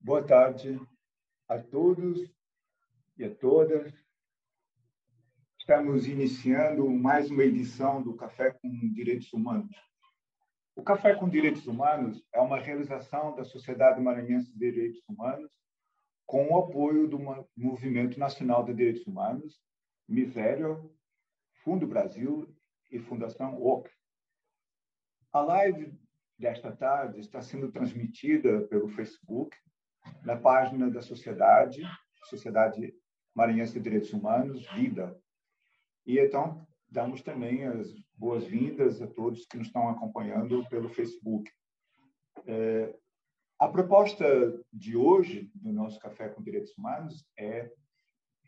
Boa tarde a todos e a todas. Estamos iniciando mais uma edição do Café com Direitos Humanos. O Café com Direitos Humanos é uma realização da Sociedade Maranhense de Direitos Humanos com o apoio do Movimento Nacional de Direitos Humanos, Misério, Fundo Brasil e Fundação OC. A live desta tarde está sendo transmitida pelo Facebook na página da Sociedade, Sociedade Maranhense de Direitos Humanos, Vida. E então, damos também as boas-vindas a todos que nos estão acompanhando pelo Facebook. É, a proposta de hoje do nosso Café com Direitos Humanos é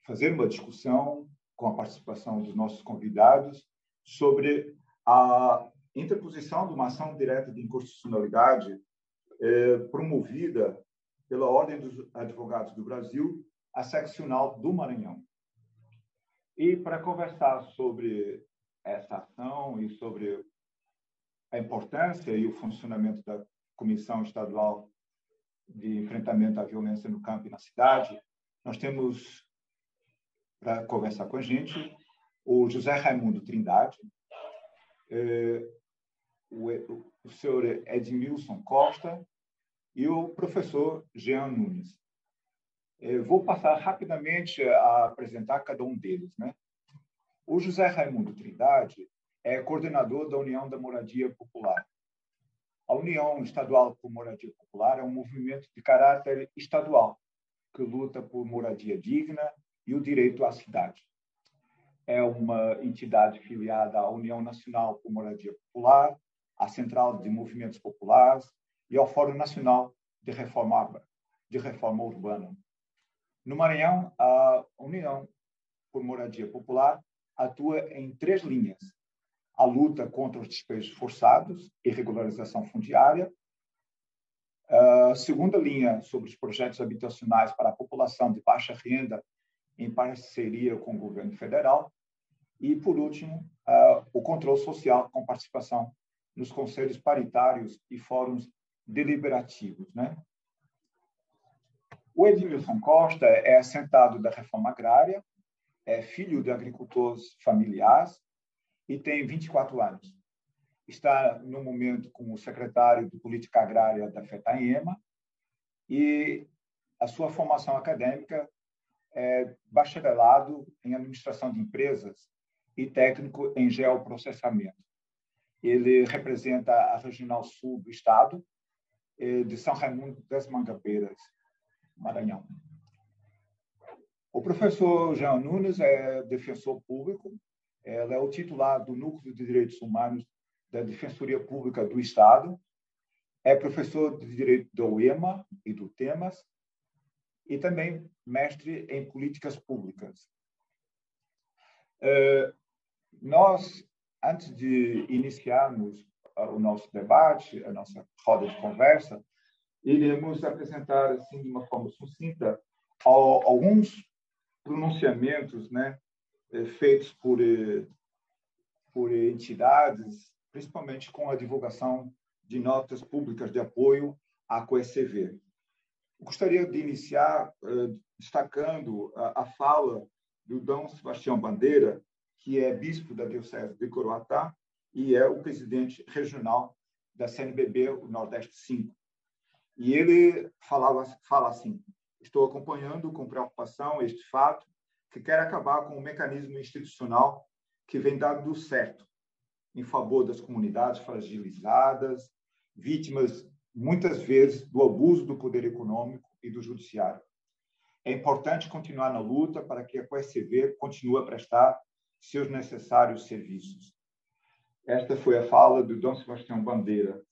fazer uma discussão com a participação dos nossos convidados sobre a interposição de uma ação direta de inconstitucionalidade é, promovida pela Ordem dos Advogados do Brasil, a seccional do Maranhão. E para conversar sobre essa ação e sobre a importância e o funcionamento da Comissão Estadual de Enfrentamento à Violência no Campo e na Cidade, nós temos para conversar com a gente o José Raimundo Trindade, eh, o, o senhor Edmilson Costa, e o professor Jean Nunes. Eu vou passar rapidamente a apresentar cada um deles. Né? O José Raimundo Trindade é coordenador da União da Moradia Popular. A União Estadual por Moradia Popular é um movimento de caráter estadual que luta por moradia digna e o direito à cidade. É uma entidade filiada à União Nacional por Moradia Popular, à Central de Movimentos Populares, e ao Fórum Nacional de Reforma, de Reforma Urbana. No Maranhão, a União por Moradia Popular atua em três linhas: a luta contra os despejos forçados e regularização fundiária, a segunda linha sobre os projetos habitacionais para a população de baixa renda em parceria com o governo federal. E, por último, o controle social com participação nos conselhos paritários e fóruns deliberativos. Né? O Edilson Costa é assentado da reforma agrária, é filho de agricultores familiares e tem 24 anos. Está, no momento, como secretário de Política Agrária da FETAEMA e a sua formação acadêmica é bacharelado em Administração de Empresas e técnico em Geoprocessamento. Ele representa a Regional Sul do Estado de São Raimundo das Mangabeiras, Maranhão. O professor Jean Nunes é defensor público, ela é o titular do Núcleo de Direitos Humanos da Defensoria Pública do Estado, é professor de Direito do UEMA e do TEMAS, e também mestre em Políticas Públicas. Eh, nós, antes de iniciarmos o nosso debate, a nossa roda de conversa, iremos apresentar, assim, de uma forma sucinta, alguns pronunciamentos né, eh, feitos por, eh, por entidades, principalmente com a divulgação de notas públicas de apoio à COECV. Gostaria de iniciar eh, destacando a, fala do Dom Sebastião Bandeira, que é bispo da Diocese de Coroatá, e é o presidente regional da CNBB, o Nordeste 5. E ele falava, fala assim: estou acompanhando com preocupação este fato que quer acabar com o mecanismo institucional que vem dando certo em favor das comunidades fragilizadas, vítimas muitas vezes do abuso do poder econômico e do judiciário. É importante continuar na luta para que a QSV continue a prestar seus necessários serviços. Esta foi a fala do Dom Sebastião Bandeira.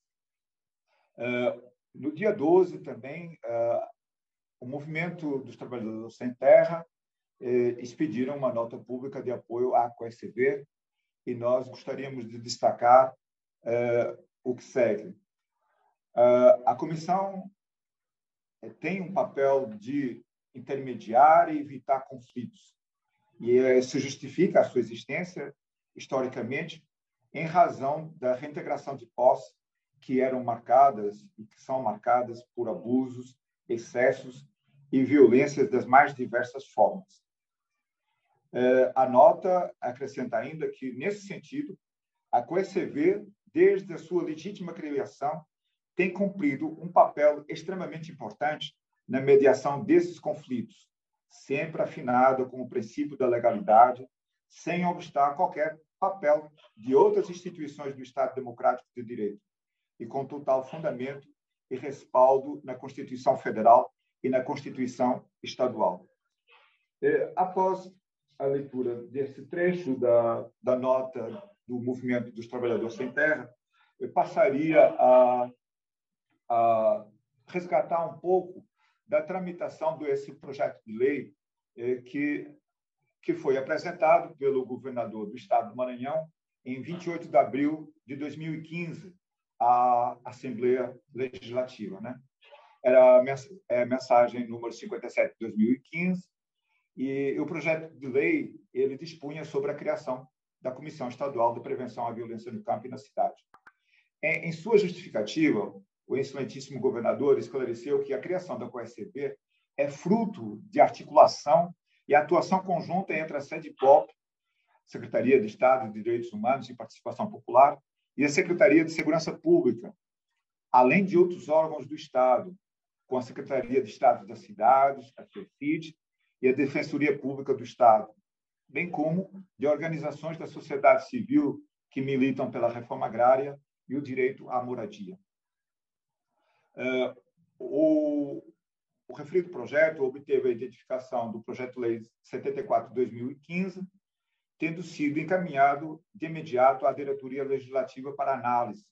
Uh, no dia 12, também, uh, o Movimento dos Trabalhadores Sem Terra uh, expediram uma nota pública de apoio à COSB e nós gostaríamos de destacar eh, o que segue. a comissão tem um papel de intermediar e evitar conflitos. E se justifica a sua existência, historicamente, em razão da reintegração de posse que eram marcadas e que são marcadas por abusos excessos e violências das mais diversas formas. É, a nota acrescenta ainda que, nesse sentido, a COECV, desde a sua legítima criação, tem cumprido um papel extremamente importante na mediação desses conflitos, sempre afinado com o princípio da legalidade, sem obstar qualquer papel de outras instituições do Estado Democrático de Direito, e com total fundamento e respaldo na Constituição Federal e na Constituição Estadual. É, após a leitura desse trecho da, da nota do Movimento dos Trabalhadores Sem Terra, eu passaria a, a resgatar um pouco da tramitação desse projeto de lei é, que, que foi apresentado pelo governador do Estado do Maranhão em 28 de abril de 2015 à Assembleia Legislativa. Né? Era a é, mensagem número 57 de 2015, e o projeto de lei ele dispunha sobre a criação da Comissão Estadual de Prevenção à Violência no Campo e na Cidade. Em, sua justificativa, o excelentíssimo governador esclareceu que a criação da COSCB é fruto de articulação e atuação conjunta entre a SEDPOP, Secretaria de Estado de Direitos Humanos e Participação Popular, e a Secretaria de Segurança Pública, além de outros órgãos do Estado, com a Secretaria de Estado das Cidades, a CECID, e a Defensoria Pública do Estado, bem como de organizações da sociedade civil que militam pela reforma agrária e o direito à moradia. Uh, o, o referido projeto obteve a identificação do Projeto-Lei 74 de 2015, tendo sido encaminhado de imediato à Diretoria Legislativa para análise,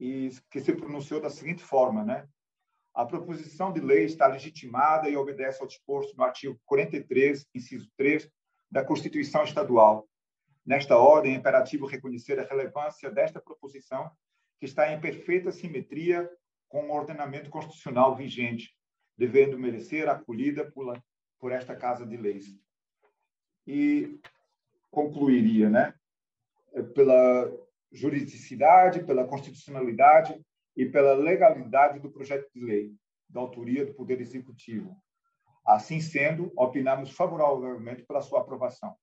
e que se pronunciou da seguinte forma, né? A proposição de lei está legitimada e obedece ao disposto no artigo 43, inciso 3 da Constituição Estadual. Nesta ordem, é imperativo reconhecer a relevância desta proposição, que está em perfeita simetria com o ordenamento constitucional vigente, devendo merecer acolhida por, por esta Casa de Leis. E concluiria, né? Pela juridicidade, pela constitucionalidade e pela legalidade do projeto de lei, da autoria do Poder Executivo. Assim sendo, opinamos favoravelmente pela sua aprovação.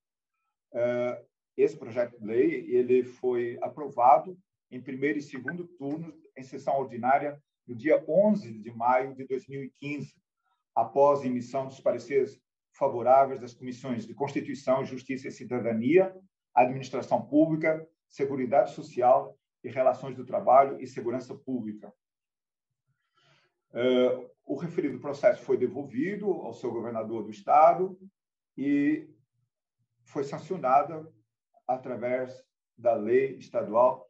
Eh, esse projeto de lei ele foi aprovado em primeiro e segundo turnos em sessão ordinária no dia 11 de maio de 2015, após a emissão dos pareceres favoráveis das comissões de Constituição, Justiça e Cidadania, Administração Pública, Seguridade Social e Relações do Trabalho e Segurança Pública. Uh, o referido processo foi devolvido ao seu governador do estado e foi sancionada através da lei estadual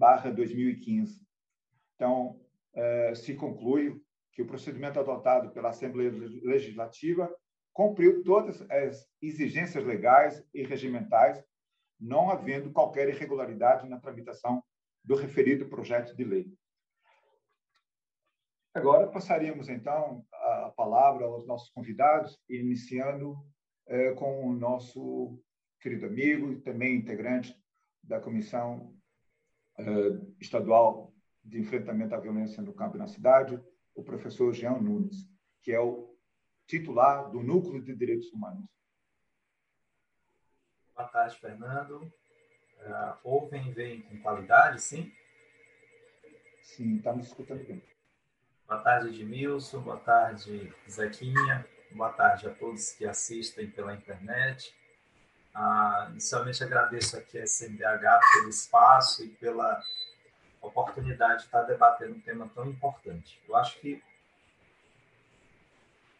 10.246/2015. Então, uh, se conclui que o procedimento adotado pela Assembleia Legislativa cumpriu todas as exigências legais e regimentais, não havendo qualquer irregularidade na tramitação do referido projeto de lei. Agora passaríamos então a palavra aos nossos convidados, iniciando eh, com o nosso querido amigo e também integrante da Comissão Estadual de Enfrentamento à Violência no Campo e na Cidade, o professor Jean Nunes, que é o titular do Núcleo de Direitos Humanos. Boa tarde, Fernando. Uh, ouvem e veem com qualidade, sim? Sim, está me escutando bem. Boa tarde, Edmilson. Boa tarde, Zequinha. Boa tarde a todos que assistem pela internet. Uh, inicialmente agradeço aqui a SMDH pelo espaço e pela oportunidade de estar debatendo um tema tão importante. Eu acho que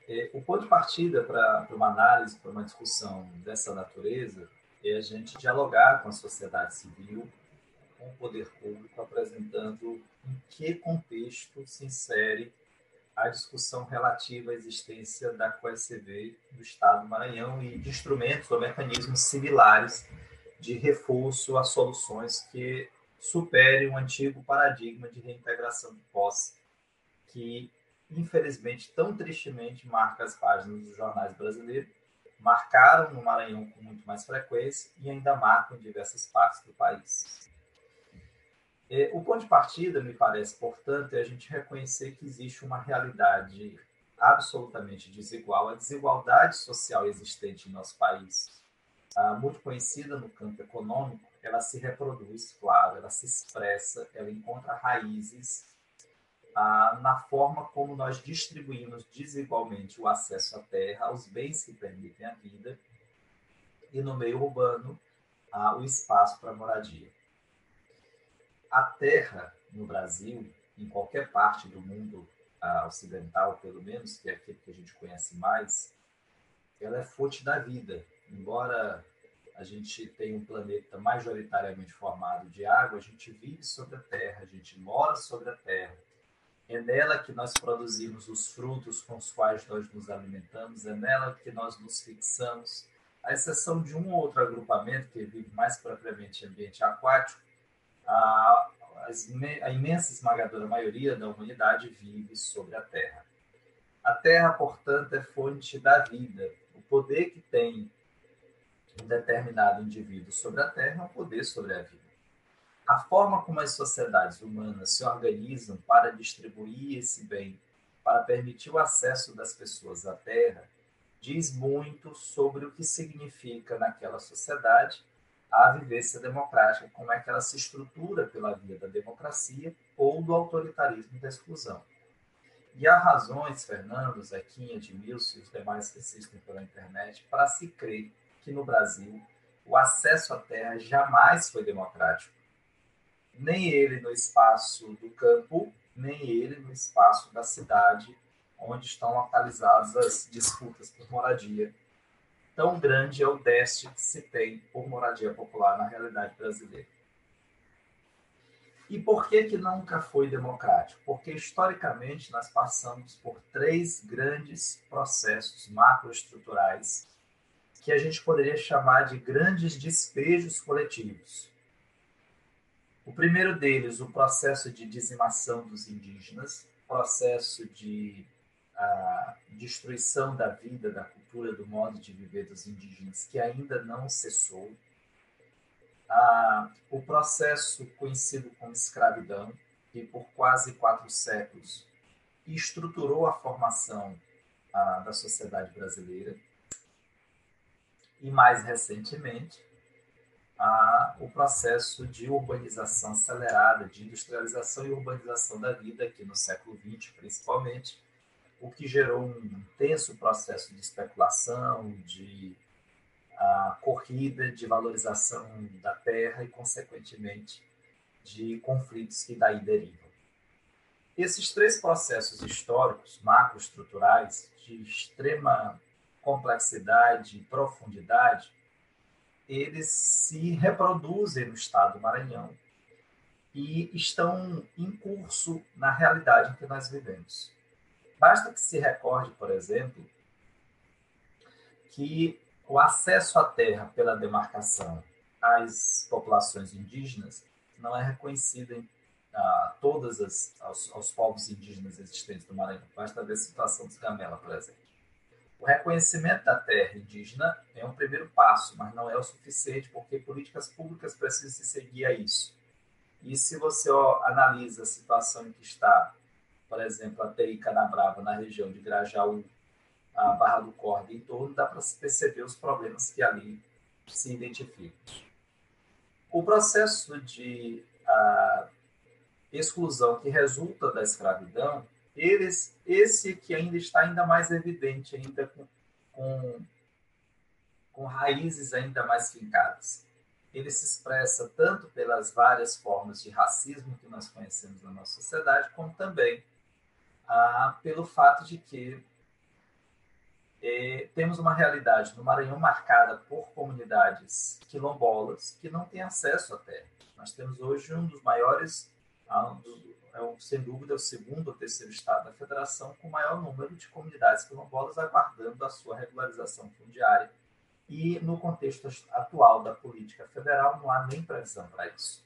é, o ponto de partida para uma análise, para uma discussão dessa natureza, é a gente dialogar com a sociedade civil, com o poder público, apresentando em que contexto se insere a discussão relativa à existência da COECV no Estado do Maranhão e de instrumentos ou mecanismos similares de reforço a soluções que supere o antigo paradigma de reintegração de posse, que, infelizmente, tão tristemente marca as páginas dos jornais brasileiros, marcaram no Maranhão com muito mais frequência e ainda marcam em diversas partes do país. É, o ponto de partida, me parece, portanto, é a gente reconhecer que existe uma realidade absolutamente desigual, a desigualdade social existente em nosso país, muito conhecida no campo econômico, ela se reproduz, claro, ela se expressa, ela encontra raízes na forma como nós distribuímos desigualmente o acesso à terra, aos bens que permitem a vida, e no meio urbano, o espaço para moradia. A terra no Brasil, em qualquer parte do mundo ocidental, pelo menos, que é aquele que a gente conhece mais, ela é fonte da vida. Embora a gente tenha um planeta majoritariamente formado de água, a gente vive sobre a Terra, a gente mora sobre a Terra. É nela que nós produzimos os frutos com os quais nós nos alimentamos, é nela que nós nos fixamos. À exceção de um ou outro agrupamento que vive mais propriamente em ambiente aquático, a, a imensa esmagadora maioria da humanidade vive sobre a Terra. A Terra, portanto, é fonte da vida. O poder que tem um determinado indivíduo sobre a Terra é um poder sobre a vida. A forma como as sociedades humanas se organizam para distribuir esse bem, para permitir o acesso das pessoas à Terra, diz muito sobre o que significa naquela sociedade a vivência democrática, como é que ela se estrutura pela via da democracia ou do autoritarismo da exclusão. E há razões, Fernando, Zequinha, Edmilson e os demais que assistem pela internet, para se crer que no Brasil o acesso à terra jamais foi democrático. Nem ele no espaço do campo, nem ele no espaço da cidade, onde estão localizadas as disputas por moradia. Tão grande é o déficit que se tem por moradia popular na realidade brasileira. E por que, que nunca foi democrático? Porque, historicamente, nós passamos por três grandes processos macroestruturais que a gente poderia chamar de grandes despejos coletivos. O primeiro deles, o processo de dizimação dos indígenas, processo de uh, destruição da vida, da cultura, do modo de viver dos indígenas, que ainda não cessou. Uh, o processo conhecido como escravidão, que por quase quatro séculos estruturou a formação uh, da sociedade brasileira e, mais recentemente, a, o processo de urbanização acelerada, de industrialização e urbanização da vida aqui no século XX, principalmente, o que gerou um intenso processo de especulação, de a, corrida, de valorização da terra e, consequentemente, de conflitos que daí derivam. Esses três processos históricos, macroestruturais, de extrema complexidade e profundidade, eles se reproduzem no estado do Maranhão e estão em curso na realidade em que nós vivemos. Basta que se recorde, por exemplo, que o acesso à terra pela demarcação às populações indígenas não é reconhecido em a todas as aos, aos povos indígenas existentes do Maranhão. Basta ver a situação dos Gamela, por exemplo. O reconhecimento da terra indígena é um primeiro passo, mas não é o suficiente, porque políticas públicas precisam se seguir a isso. E se você ó, analisa a situação em que está, por exemplo, a TI Canabrava, na região de Grajaú, a Barra do Corda em torno, dá para perceber os problemas que ali se identificam. O processo de a, exclusão que resulta da escravidão eles, esse que ainda está ainda mais evidente, ainda com, com, com raízes ainda mais fincadas. Ele se expressa tanto pelas várias formas de racismo que nós conhecemos na nossa sociedade, como também ah, pelo fato de que é, temos uma realidade no Maranhão marcada por comunidades quilombolas que não têm acesso à terra. Nós temos hoje um dos maiores, ah, um dos, é, sem dúvida, o segundo ou terceiro estado da federação com maior número de comunidades quilombolas aguardando a sua regularização fundiária. E, no contexto atual da política federal, não há nem previsão para isso.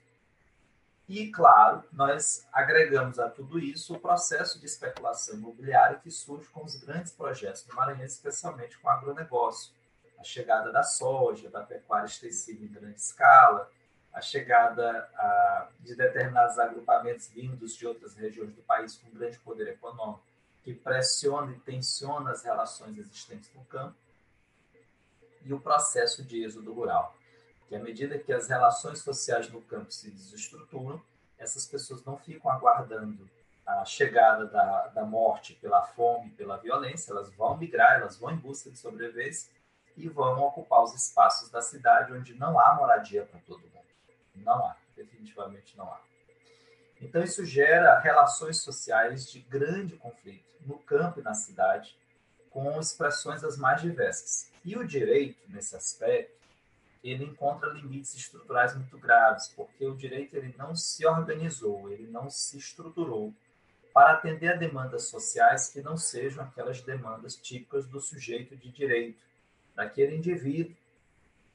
E, claro, nós agregamos a tudo isso o processo de especulação imobiliária que surge com os grandes projetos do Maranhão, especialmente com o agronegócio. A chegada da soja, da pecuária extensiva em grande escala, a chegada a, de determinados agrupamentos vindos de outras regiões do país com grande poder econômico, que pressiona e tensiona as relações existentes no campo, e o processo de êxodo rural, que à medida que as relações sociais no campo se desestruturam, essas pessoas não ficam aguardando a chegada da, da morte pela fome, pela violência, elas vão migrar, elas vão em busca de sobrevivência e vão ocupar os espaços da cidade onde não há moradia para todo mundo. Não há, definitivamente não há. Então, isso gera relações sociais de grande conflito no campo e na cidade, com expressões as mais diversas. E o direito, nesse aspecto, ele encontra limites estruturais muito graves, porque o direito ele não se organizou, ele não se estruturou para atender a demandas sociais que não sejam aquelas demandas típicas do sujeito de direito, daquele indivíduo,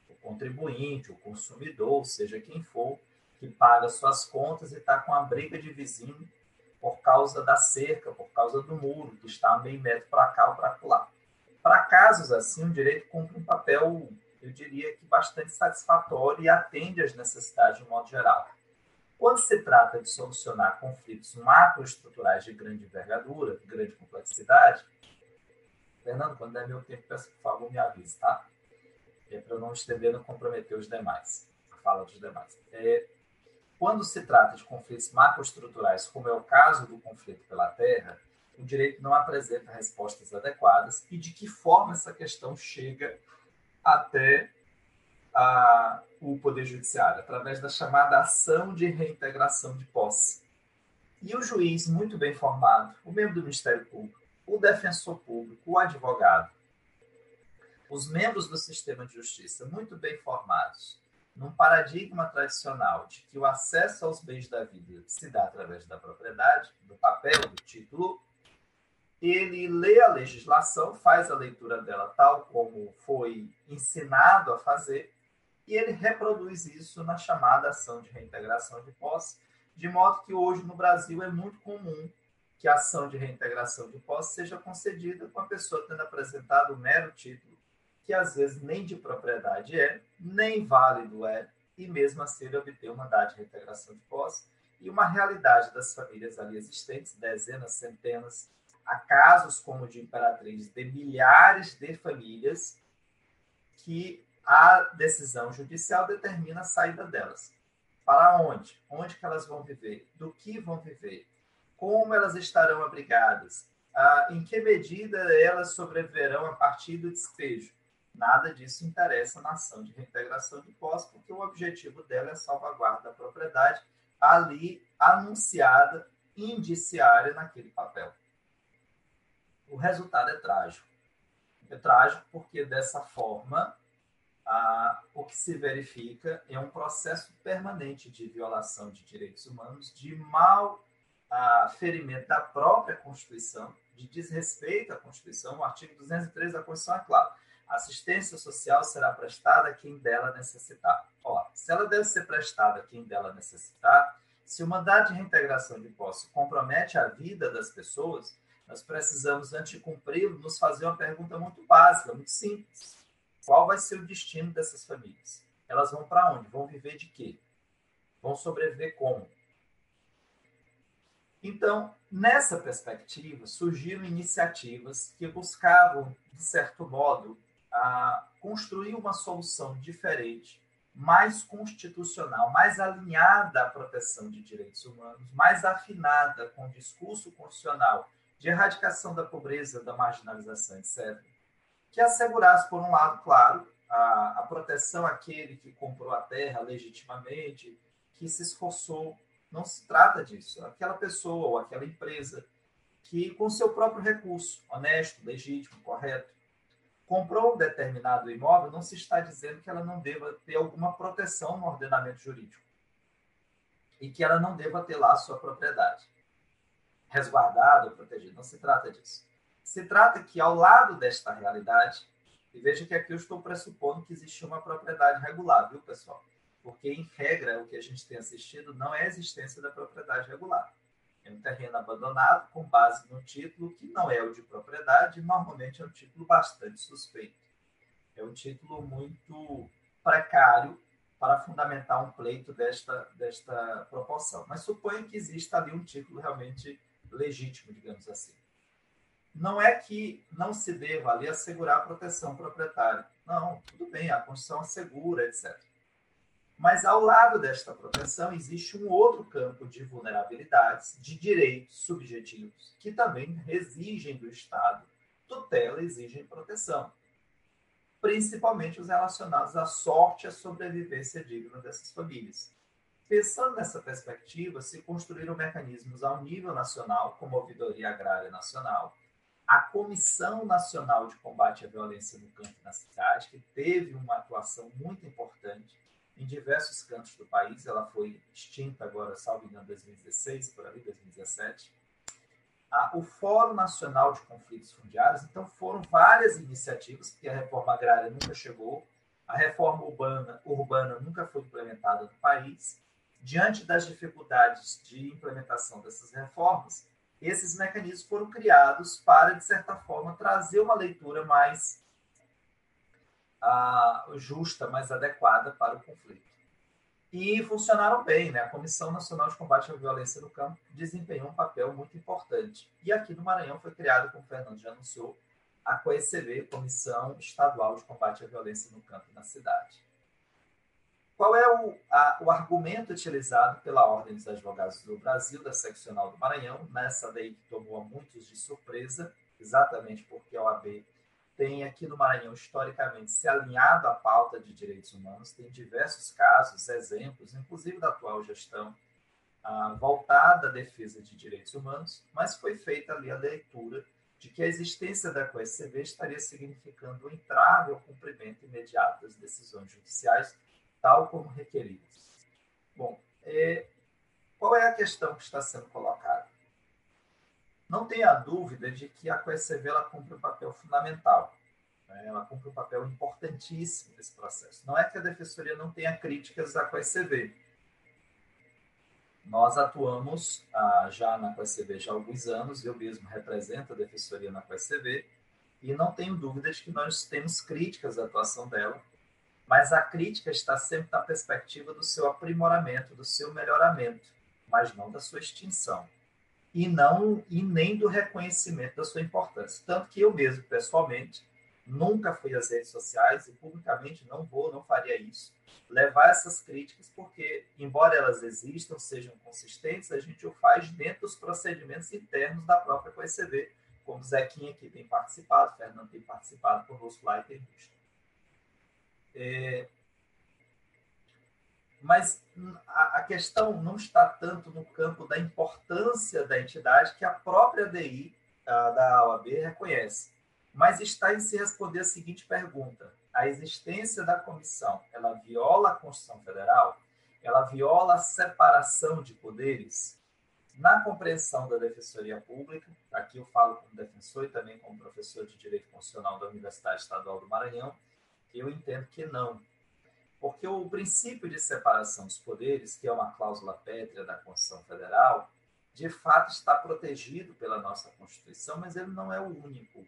o contribuinte, o consumidor, seja quem for, que paga suas contas e está com a briga de vizinho por causa da cerca, por causa do muro, que está meio metro para cá ou para lá. Para casos assim, o direito cumpre um papel, eu diria que bastante satisfatório e atende às necessidades de um modo geral. Quando se trata de solucionar conflitos macroestruturais de grande envergadura, de grande complexidade, Fernando, quando der meu tempo, peço por favor me avise, tá? É para não estender e comprometer os demais, a fala dos demais. É, quando se trata de conflitos macroestruturais, como é o caso do conflito pela terra, o direito não apresenta respostas adequadas e de que forma essa questão chega até a, o Poder Judiciário, através da chamada ação de reintegração de posse. E o juiz, muito bem formado, o membro do Ministério Público, o defensor público, o advogado, os membros do sistema de justiça, muito bem formados, num paradigma tradicional de que o acesso aos bens da vida se dá através da propriedade, do papel, do título, ele lê a legislação, faz a leitura dela tal como foi ensinado a fazer, e ele reproduz isso na chamada ação de reintegração de posse, de modo que hoje no Brasil é muito comum que a ação de reintegração de posse seja concedida com a pessoa tendo apresentado o mero título, que às vezes nem de propriedade é, nem válido é, e mesmo assim ele obter uma data de reintegração de posse, e uma realidade das famílias ali existentes, dezenas, centenas, há casos como o de Imperatriz, de milhares de famílias que a decisão judicial determina a saída delas. Para onde? Onde que elas vão viver? Do que vão viver? Como elas estarão abrigadas? Ah, em que medida elas sobreviverão a partir do despejo? Nada disso interessa na ação de reintegração de posse, porque o objetivo dela é a salvaguarda da propriedade ali anunciada, indiciária naquele papel. O resultado é trágico. É trágico porque dessa forma ah, o que se verifica é um processo permanente de violação de direitos humanos, de mal ah, ferimento da própria Constituição, de desrespeito à Constituição. O artigo 203 da Constituição é claro. Assistência social será prestada a quem dela necessitar. Ora, se ela deve ser prestada a quem dela necessitar, se o mandato de reintegração de posse compromete a vida das pessoas, nós precisamos, antes de cumpri-lo, nos fazer uma pergunta muito básica, muito simples qual vai ser o destino dessas famílias? Elas vão para onde? Vão viver de quê? Vão sobreviver como? Então, nessa perspectiva, surgiram iniciativas que buscavam, de certo modo, a construir uma solução diferente, mais constitucional, mais alinhada à proteção de direitos humanos, mais afinada com o discurso constitucional de erradicação da pobreza, da marginalização, etc que assegurasse, por um lado, claro, a, a proteção àquele que comprou a terra legitimamente, que se esforçou. Não se trata disso. Aquela pessoa ou aquela empresa que, com seu próprio recurso, honesto, legítimo, correto, comprou um determinado imóvel, não se está dizendo que ela não deva ter alguma proteção no ordenamento jurídico e que ela não deva ter lá a sua propriedade resguardada ou protegida. Não se trata disso. Se trata que, ao lado desta realidade, e veja que aqui eu estou pressupondo que existe uma propriedade regular, viu, pessoal? Porque, em regra, o que a gente tem assistido não é a existência da propriedade regular. É um terreno abandonado com base num título que não é o de propriedade, normalmente é um título bastante suspeito. É um título muito precário para fundamentar um pleito desta, desta proporção. Mas suponho que exista ali um título realmente legítimo, digamos assim. Não é que não se deva ali assegurar a proteção proprietária. Não, tudo bem, a Constituição assegura, etc. Mas ao lado desta proteção existe um outro campo de vulnerabilidades, de direitos subjetivos, que também exigem do Estado tutela, exigem proteção principalmente os relacionados à sorte e à sobrevivência digna dessas famílias. Pensando nessa perspectiva, se construíram mecanismos ao nível nacional, como a Ouvidoria Agrária Nacional, a Comissão Nacional de Combate à Violência no Campo e na Cidade, que teve uma atuação muito importante em diversos cantos do país, ela foi extinta agora, salvo em 2016, por ali, 2017, o Fórum Nacional de Conflitos Fundiários. Então, foram várias iniciativas, porque a reforma agrária nunca chegou, a reforma urbana, urbana nunca foi implementada no país. Diante das dificuldades de implementação dessas reformas, esses mecanismos foram criados para, de certa forma, trazer uma leitura mais uh, justa, mais adequada para o conflito e funcionaram bem. Né? A Comissão Nacional de Combate à Violência no Campo desempenhou um papel muito importante. E aqui no Maranhão foi criado, como o Fernando já anunciou, a COECV, Comissão Estadual de Combate à Violência no Campo e na Cidade. Qual é o, a, o argumento utilizado pela Ordem dos Advogados do Brasil, da Seccional do Maranhão, nessa lei que tomou a muitos de surpresa, exatamente porque a OAB tem aqui no Maranhão, historicamente, se alinhado à pauta de direitos humanos, tem diversos casos, exemplos, inclusive da atual gestão, ah, voltada à defesa de direitos humanos, mas foi feita ali a leitura de que a existência da COSCV estaria significando o entrave ao cumprimento imediato das decisões judiciais, tal como requeridas. Bom, é, qual é a questão que está sendo colocada? Não tenha dúvida de que a COECV ela cumpre um papel fundamental. Né? Ela cumpre um papel importantíssimo nesse processo. Não é que a Defensoria não tenha críticas à COECV. Nós atuamos ah, já na COECV já há alguns anos, eu mesmo represento a Defensoria na COECV, e não tenho dúvida de que nós temos críticas à atuação dela, mas a crítica está sempre na perspectiva do seu aprimoramento, do seu melhoramento, mas não da sua extinção e não e nem do reconhecimento da sua importância. Tanto que eu mesmo, pessoalmente, nunca fui às redes sociais e publicamente não vou, não faria isso, levar essas críticas, porque, embora elas existam, sejam consistentes, a gente o faz dentro dos procedimentos internos da própria COECV, como Zequinha aqui tem participado, Fernando tem participado conosco lá e tem visto. É, mas a, a, questão não está tanto no campo da importância da entidade que a própria DI a, da OAB reconhece, mas está em se responder a seguinte pergunta: a existência da comissão, ela viola a Constituição Federal? Ela viola a separação de poderes? Na compreensão da Defensoria Pública, aqui eu falo como defensor e também como professor de Direito Constitucional da Universidade Estadual do Maranhão, eu entendo que não porque o princípio de separação dos poderes, que é uma cláusula pétrea da Constituição Federal, de fato está protegido pela nossa Constituição, mas ele não é o único.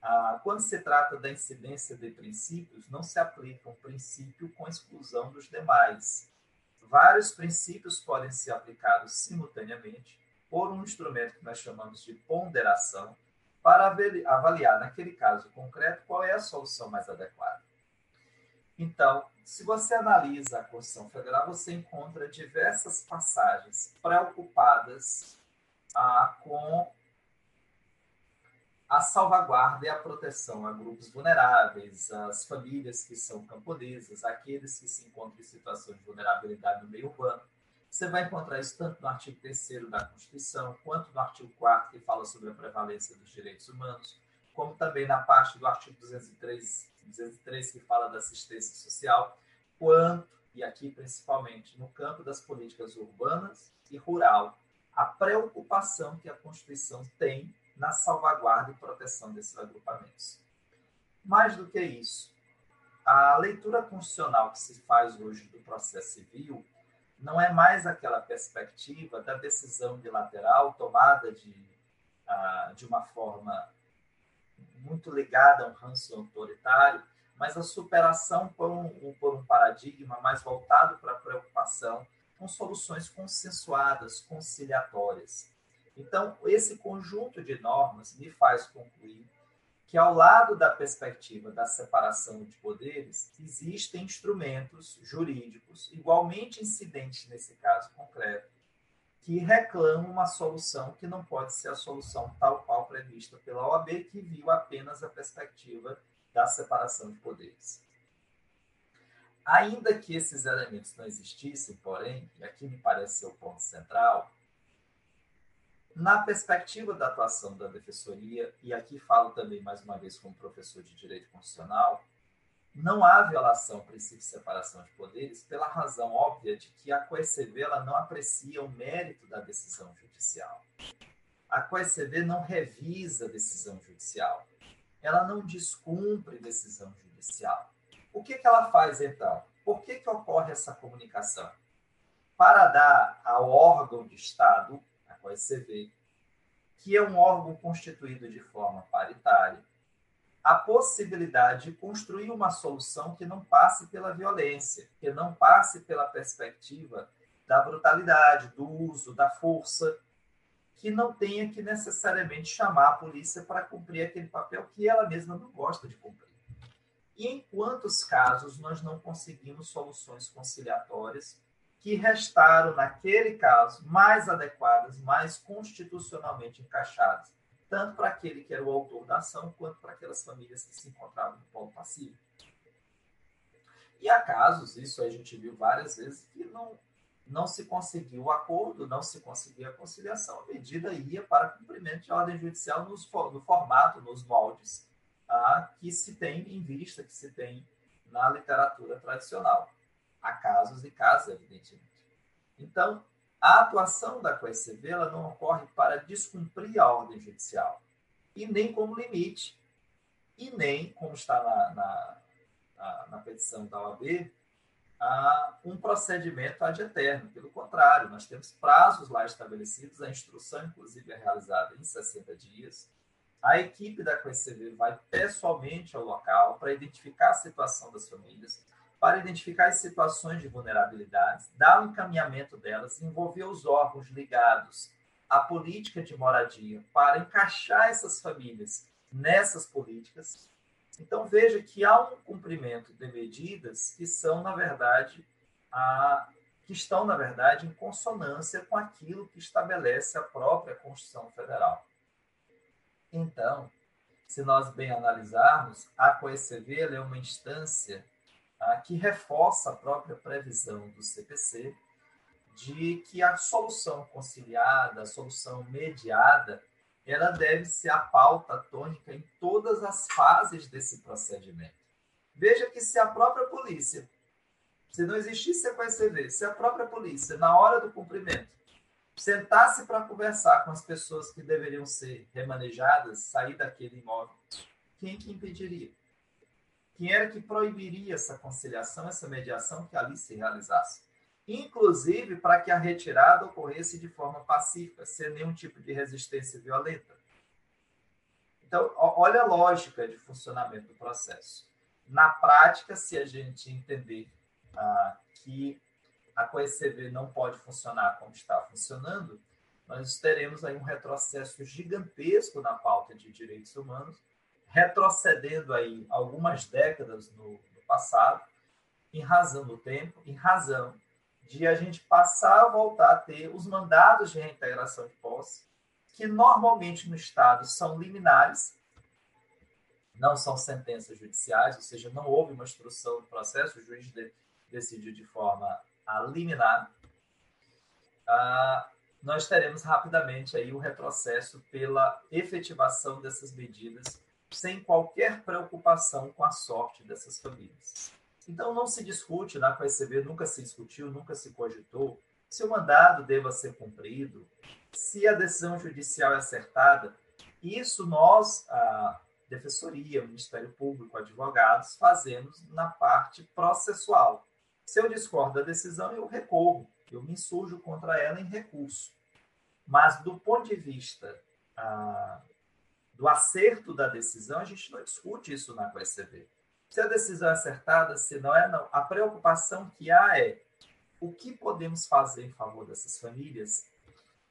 Ah, quando se trata da incidência de princípios, não se aplica um princípio com exclusão dos demais. Vários princípios podem ser aplicados simultaneamente por um instrumento que nós chamamos de ponderação, para avaliar, naquele caso concreto, qual é a solução mais adequada. Então, se você analisa a Constituição Federal, você encontra diversas passagens preocupadas ah, com a salvaguarda e a proteção a grupos vulneráveis, as famílias que são camponesas, aqueles que se encontram em situação de vulnerabilidade no meio urbano. Você vai encontrar isso tanto no artigo 3 da Constituição, quanto no artigo 4 que fala sobre a prevalência dos direitos humanos, como também na parte do artigo 203 203, que fala da assistência social, quanto, e aqui principalmente no campo das políticas urbanas e rural, a preocupação que a Constituição tem na salvaguarda e proteção desses agrupamentos. Mais do que isso, a leitura constitucional que se faz hoje do processo civil não é mais aquela perspectiva da decisão bilateral tomada de, uh, de uma forma muito ligada a um ranço autoritário, mas a superação por um, por um paradigma mais voltado para a preocupação com soluções consensuadas, conciliatórias. Então, esse conjunto de normas me faz concluir que, ao lado da perspectiva da separação de poderes, existem instrumentos jurídicos igualmente incidentes nesse caso concreto, que reclamam uma solução que não pode ser a solução tal qual prevista pela OAB, que viu apenas a perspectiva da separação de poderes. Ainda que esses elementos não existissem, porém, e aqui me parece ser o ponto central, na perspectiva da atuação da defensoria, e aqui falo também mais uma vez como professor de direito constitucional, não há violação ao princípio de separação de poderes pela razão óbvia de que a COECV não aprecia o mérito da decisão judicial. A COECV não revisa a decisão judicial. Ela não descumpre decisão judicial. O que, que ela faz, então? Por que, que ocorre essa comunicação? Para dar ao órgão de Estado, a COECV, que é um órgão constituído de forma paritária, a possibilidade de construir uma solução que não passe pela violência, que não passe pela perspectiva da brutalidade, do uso, da força, que não tenha que necessariamente chamar a polícia para cumprir aquele papel que ela mesma não gosta de cumprir. E em quantos casos nós não conseguimos soluções conciliatórias que restaram, naquele caso, mais adequadas, mais constitucionalmente encaixadas tanto para aquele que era o autor da ação, quanto para aquelas famílias que se encontravam no polo passivo. E há casos, isso a gente viu várias vezes, que não, não se conseguiu o acordo, não se conseguia a conciliação, a medida ia para cumprimento de ordem judicial nos, no formato, nos moldes ah, que se tem em vista, que se tem na literatura tradicional. Há casos e casos, evidentemente. Então, a atuação da COECV ela não ocorre para descumprir a ordem judicial, e nem como limite, e nem, como está na, na, na, na petição da OAB, a um procedimento ad eterno. Pelo contrário, nós temos prazos lá estabelecidos, a instrução, inclusive, é realizada em 60 dias. A equipe da COECV vai pessoalmente ao local para identificar a situação das famílias, para identificar as situações de vulnerabilidade, dar o encaminhamento delas, envolver os órgãos ligados à política de moradia para encaixar essas famílias nessas políticas. Então veja que há um cumprimento de medidas que são na verdade a, que estão na verdade em consonância com aquilo que estabelece a própria Constituição Federal. Então, se nós bem analisarmos, a COECV é uma instância ah, que reforça a própria previsão do CPC de que a solução conciliada, a solução mediada, ela deve ser a pauta tônica em todas as fases desse procedimento. Veja que se a própria polícia, se não existisse a COECV, se a própria polícia, na hora do cumprimento, sentasse para conversar com as pessoas que deveriam ser remanejadas, sair daquele imóvel, quem que impediria? Quem era que proibiria essa conciliação, essa mediação que ali se realizasse? Inclusive para que a retirada ocorresse de forma pacífica, sem nenhum tipo de resistência violenta. Então, olha a lógica de funcionamento do processo. Na prática, se a gente entender ah, que a COECV não pode funcionar como está funcionando, nós teremos aí um retrocesso gigantesco na pauta de direitos humanos, retrocedendo aí algumas décadas no, no passado, em razão do tempo, em razão de a gente passar a voltar a ter os mandados de reintegração de posse, que normalmente no Estado são liminares, não são sentenças judiciais, ou seja, não houve uma instrução do processo, o juiz de, decidiu de forma a liminar. Ah, nós teremos rapidamente aí o retrocesso pela efetivação dessas medidas sem qualquer preocupação com a sorte dessas famílias. Então, não se discute, na PSB nunca se discutiu, nunca se cogitou se o mandado deva ser cumprido, se a decisão judicial é acertada. Isso nós, a Defensoria, o Ministério Público, advogados, fazemos na parte processual. Se eu discordo da decisão, eu recorro, eu me insurjo contra ela em recurso. Mas, do ponto de vista ah, do acerto da decisão, a gente não discute isso na QSV. se a decisão é acertada, se não é, não. A preocupação que há é o que podemos fazer em favor dessas famílias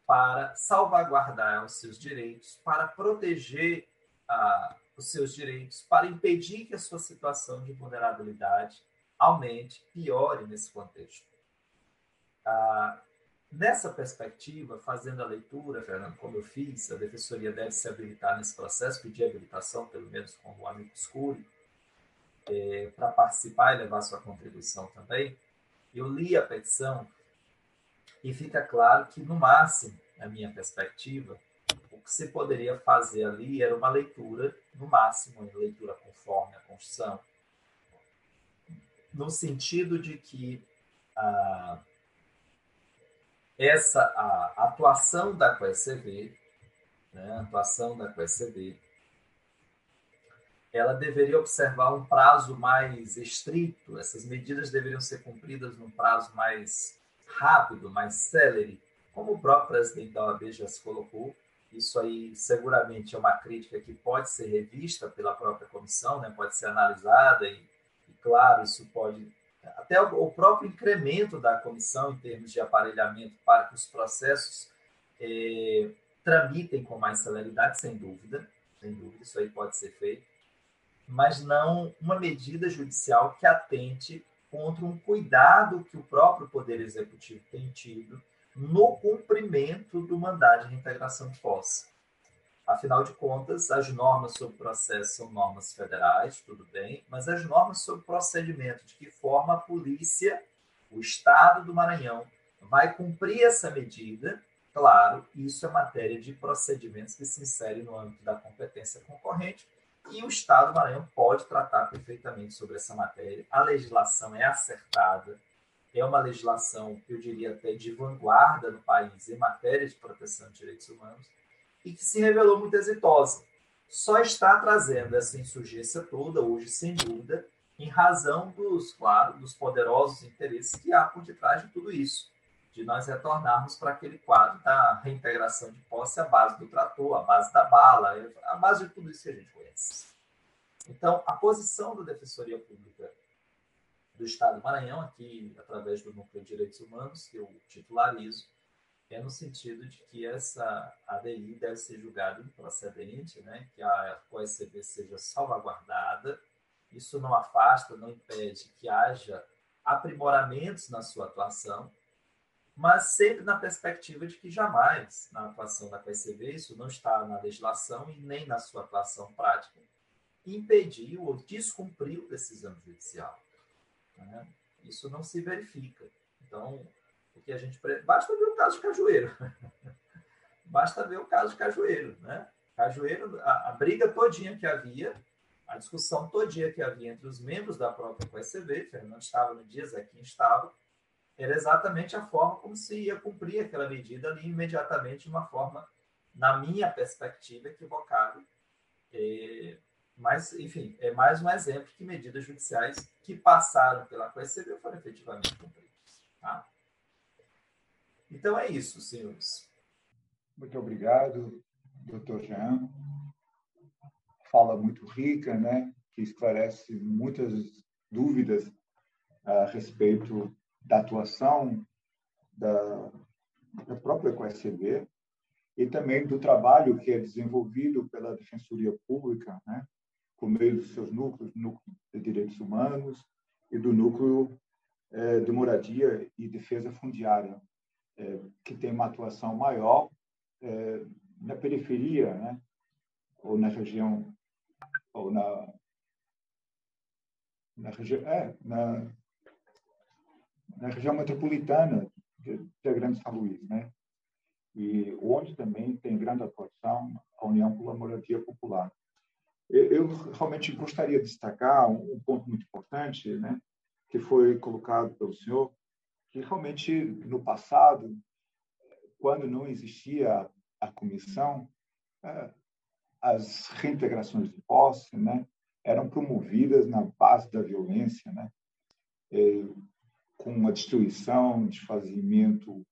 para salvaguardar os seus direitos, para proteger ah, os seus direitos, para impedir que a sua situação de vulnerabilidade aumente, piore nesse contexto. Ah, nessa perspectiva, fazendo a leitura, Fernando, como eu fiz, a defensoria deve se habilitar nesse processo, pedir habilitação, pelo menos com o amigo escuro, é, para participar e levar sua contribuição também. Eu li a petição e fica claro que, no máximo, na minha perspectiva, o que se poderia fazer ali era uma leitura, no máximo, uma leitura conforme a Constituição, no sentido de que a, essa a, atuação da QSV, né, a atuação da QSV, ela deveria observar um prazo mais estrito, essas medidas deveriam ser cumpridas num prazo mais rápido, mais célere, como o próprio presidente da OAB já se colocou. Isso aí seguramente é uma crítica que pode ser revista pela própria comissão, né? pode ser analisada e, e claro, isso pode até o próprio incremento da comissão em termos de aparelhamento para que os processos eh, tramitem com mais celeridade, sem dúvida, sem dúvida, isso aí pode ser feito mas não uma medida judicial que atente contra um cuidado que o próprio Poder Executivo tem tido no cumprimento do mandato de reintegração de posse. Afinal de contas, as normas sobre processo são normas federais, tudo bem, mas as normas sobre procedimento, de que forma a polícia, o Estado do Maranhão, vai cumprir essa medida, claro, isso é matéria de procedimentos que se inserem no âmbito da competência concorrente, e o Estado do Maranhão pode tratar perfeitamente sobre essa matéria. A legislação é acertada, é uma legislação, eu diria até de vanguarda no país em matéria de proteção de direitos humanos e que se revelou muito exitosa. Só está trazendo essa insurgência toda hoje, sem dúvida, em razão dos, claro, dos poderosos interesses que há por detrás de tudo isso de nós retornarmos para aquele quadro da reintegração de posse à base do trator, à base da bala, à base de tudo isso que a gente conhece. Então, a posição da Defensoria Pública do Estado do Maranhão, aqui através do Núcleo de Direitos Humanos, que eu titularizo, é no sentido de que essa ADI deve ser julgada improcedente, né? que a OSCB seja salvaguardada. Isso não afasta, não impede que haja aprimoramentos na sua atuação, mas sempre na perspectiva de que jamais, na atuação da PCV, isso não está na legislação e nem na sua atuação prática, impediu ou descumpriu decisão judicial. Né? Isso não se verifica. Então, que a gente basta ver o caso de Cajueiro, basta ver o caso de Cajueiro, né? Cajueiro, a, a briga todinha que havia, a discussão todinha que havia entre os membros da própria PSCB, Fernando estava no dia, Zequinha estava, era exatamente a forma como se ia cumprir aquela medida ali imediatamente de uma forma, na minha perspectiva, equivocada. É, mas, enfim, é mais um exemplo que medidas judiciais que passaram pela PSCB foram efetivamente cumpridas. Tá? Então é isso, senhores. Muito obrigado, doutor Jean. Fala muito rica, né? que esclarece muitas dúvidas a respeito da atuação da, da própria QSB e também do trabalho que é desenvolvido pela Defensoria Pública, né, por meio dos seus núcleos, núcleo de direitos humanos e do núcleo é, de moradia e defesa fundiária, é, que tem uma atuação maior é, na periferia, né, ou na região, ou na, na é, na, na região metropolitana da Grande São Luís, né? E onde também tem grande atuação a União pela Moradia Popular. Eu, realmente gostaria de destacar um, ponto muito importante, né? Que foi colocado pelo senhor, que realmente no passado, quando não existia a comissão, é, as reintegrações de posse, né? Eram promovidas na base da violência, né? com a destruição, desfazimento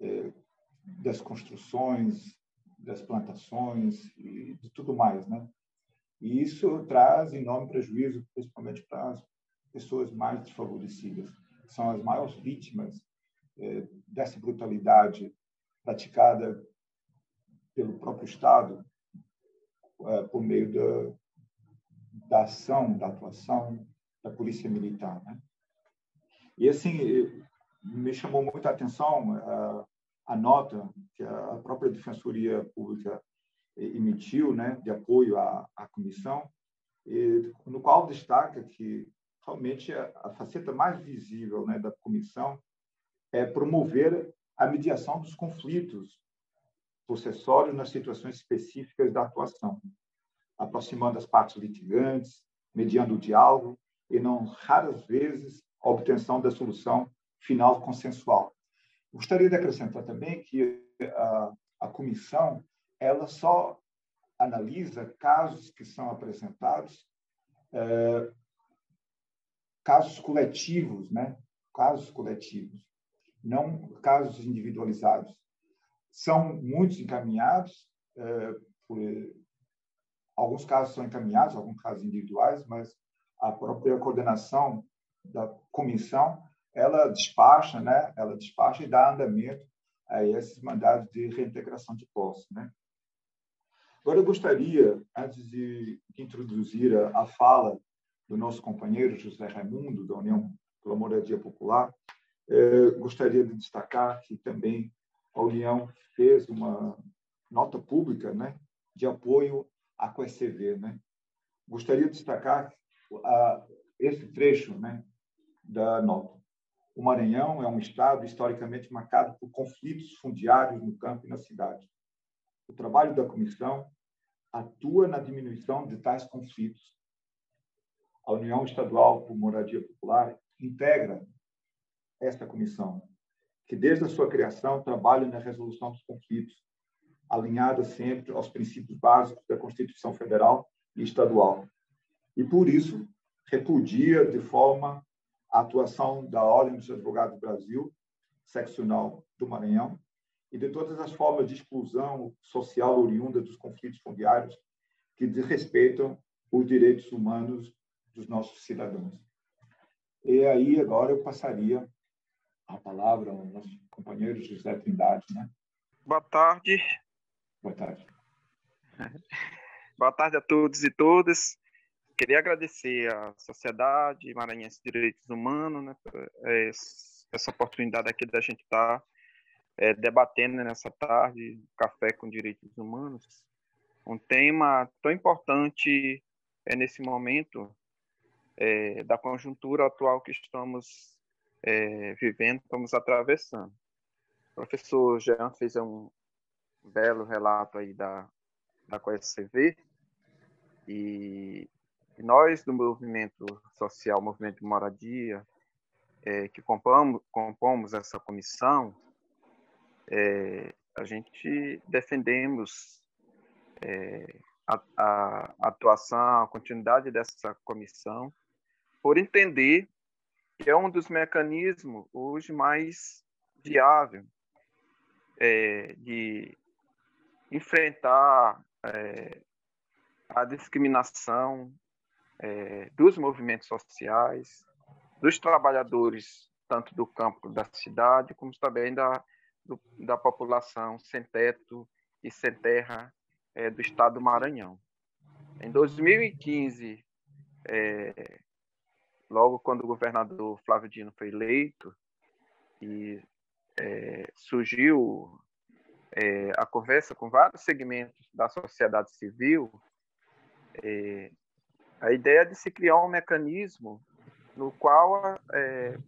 é, das construções, das plantações e de tudo mais, né? E isso traz enorme prejuízo, principalmente para as pessoas mais desfavorecidas, são as maiores vítimas é, dessa brutalidade praticada pelo próprio Estado é, por meio da, da ação, da atuação da polícia militar. Né? E assim, me chamou muita atenção a, a nota que a própria Defensoria Pública emitiu, né, de apoio à, à comissão, e, no qual destaca que realmente a, a faceta mais visível né, da comissão é promover a mediação dos conflitos possessórios nas situações específicas da atuação, aproximando as partes litigantes, mediando o diálogo e, não raras vezes, a obtenção da solução final consensual. Gostaria de acrescentar também que a, a comissão ela só analisa casos que são apresentados, é, casos coletivos, né? Casos coletivos, não casos individualizados. São muitos encaminhados, é, por, alguns casos são encaminhados, alguns casos individuais, mas a própria coordenação da comissão ela despacha, né? Ela despacha e dá andamento a esses mandados de reintegração de posse, né? Agora eu gostaria, antes de introduzir a, a fala do nosso companheiro José Raimundo da União pela Moradia Popular, eh, gostaria de destacar que também a União fez uma nota pública, né, de apoio à QSV, né? Gostaria de destacar a, esse trecho, né, da nota. O Maranhão é um estado historicamente marcado por conflitos fundiários no campo e na cidade. O trabalho da comissão atua na diminuição de tais conflitos. A União Estadual por Moradia Popular integra esta comissão, que desde a sua criação trabalha na resolução dos conflitos, alinhada sempre aos princípios básicos da Constituição Federal e Estadual. E por isso repudia de forma a atuação da Ordem dos Advogados do Brasil, seccional do Maranhão, e de todas as formas de exclusão social oriunda dos conflitos fundiários que desrespeitam os direitos humanos dos nossos cidadãos. E aí, agora, eu passaria a palavra ao nosso companheiro José Trindade. Né? Boa tarde. Boa tarde. Boa tarde a todos e todas. Queria agradecer à Sociedade Maranhense de Direitos Humanos né, é, essa oportunidade aqui da gente estar tá, é, debatendo nessa tarde Café com Direitos Humanos, um tema tão importante é, nesse momento é, da conjuntura atual que estamos é, vivendo, estamos atravessando. O professor Jean fez um belo relato aí da, da COSCV e e nós, do movimento social, movimento de moradia, é, que compomos, compomos essa comissão, é, a gente defendemos é, a, a, atuação, a continuidade dessa comissão, por entender que é um dos mecanismos hoje mais viável é, de enfrentar é, a discriminação, é, dos movimentos sociais, dos trabalhadores, tanto do campo da cidade, como também da, do, da população sem teto e sem terra é, do estado do Maranhão. Em 2015, é, logo quando o governador Flávio Dino foi eleito, e é, surgiu é, a conversa com vários segmentos da sociedade civil, é, a ideia de se criar um mecanismo no qual é,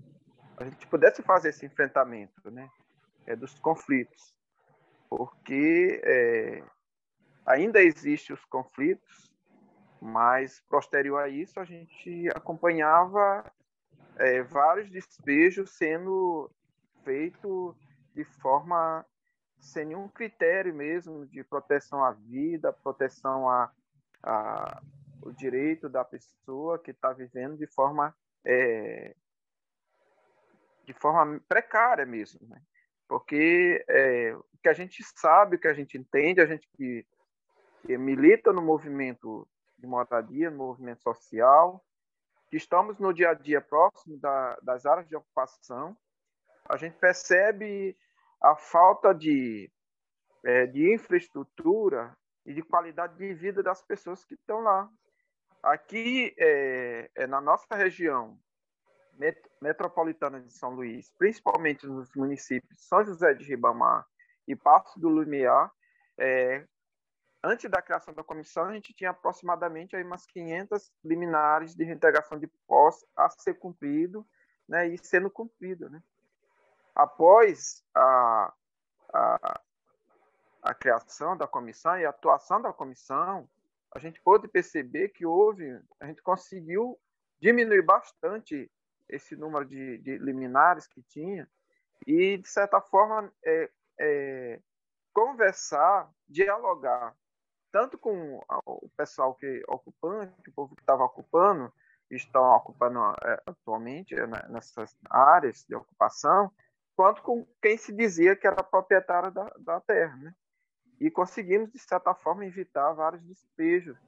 a gente pudesse fazer esse enfrentamento né, é, dos conflitos, porque é, ainda existem os conflitos, mas posterior a isso a gente acompanhava é, vários despejos sendo feito de forma sem nenhum critério mesmo de proteção à vida, proteção a, a o direito da pessoa que está vivendo de forma é, de forma precária mesmo, né? porque é, o que a gente sabe, o que a gente entende, a gente que, que milita no movimento de moradia, no movimento social, que estamos no dia a dia próximo da, das áreas de ocupação. A gente percebe a falta de, é, de infraestrutura e de qualidade de vida das pessoas que estão lá. Aqui, é, é na nossa região met metropolitana de São Luís, principalmente nos municípios São José de Ribamar e Passo do Lumiar, é, antes da criação da comissão, a gente tinha aproximadamente aí umas 500 liminares de reintegração de posse a ser cumprido né, e sendo cumprido. Né? Após a, a, a criação da comissão e a atuação da comissão, a gente pôde perceber que houve, a gente conseguiu diminuir bastante esse número de, de liminares que tinha e, de certa forma, é, é, conversar, dialogar tanto com o pessoal que ocupante, o povo que estava ocupando, estão ocupando é, atualmente é, né, nessas áreas de ocupação, quanto com quem se dizia que era proprietário da, da terra, né? E conseguimos, de certa forma, evitar vários despejos,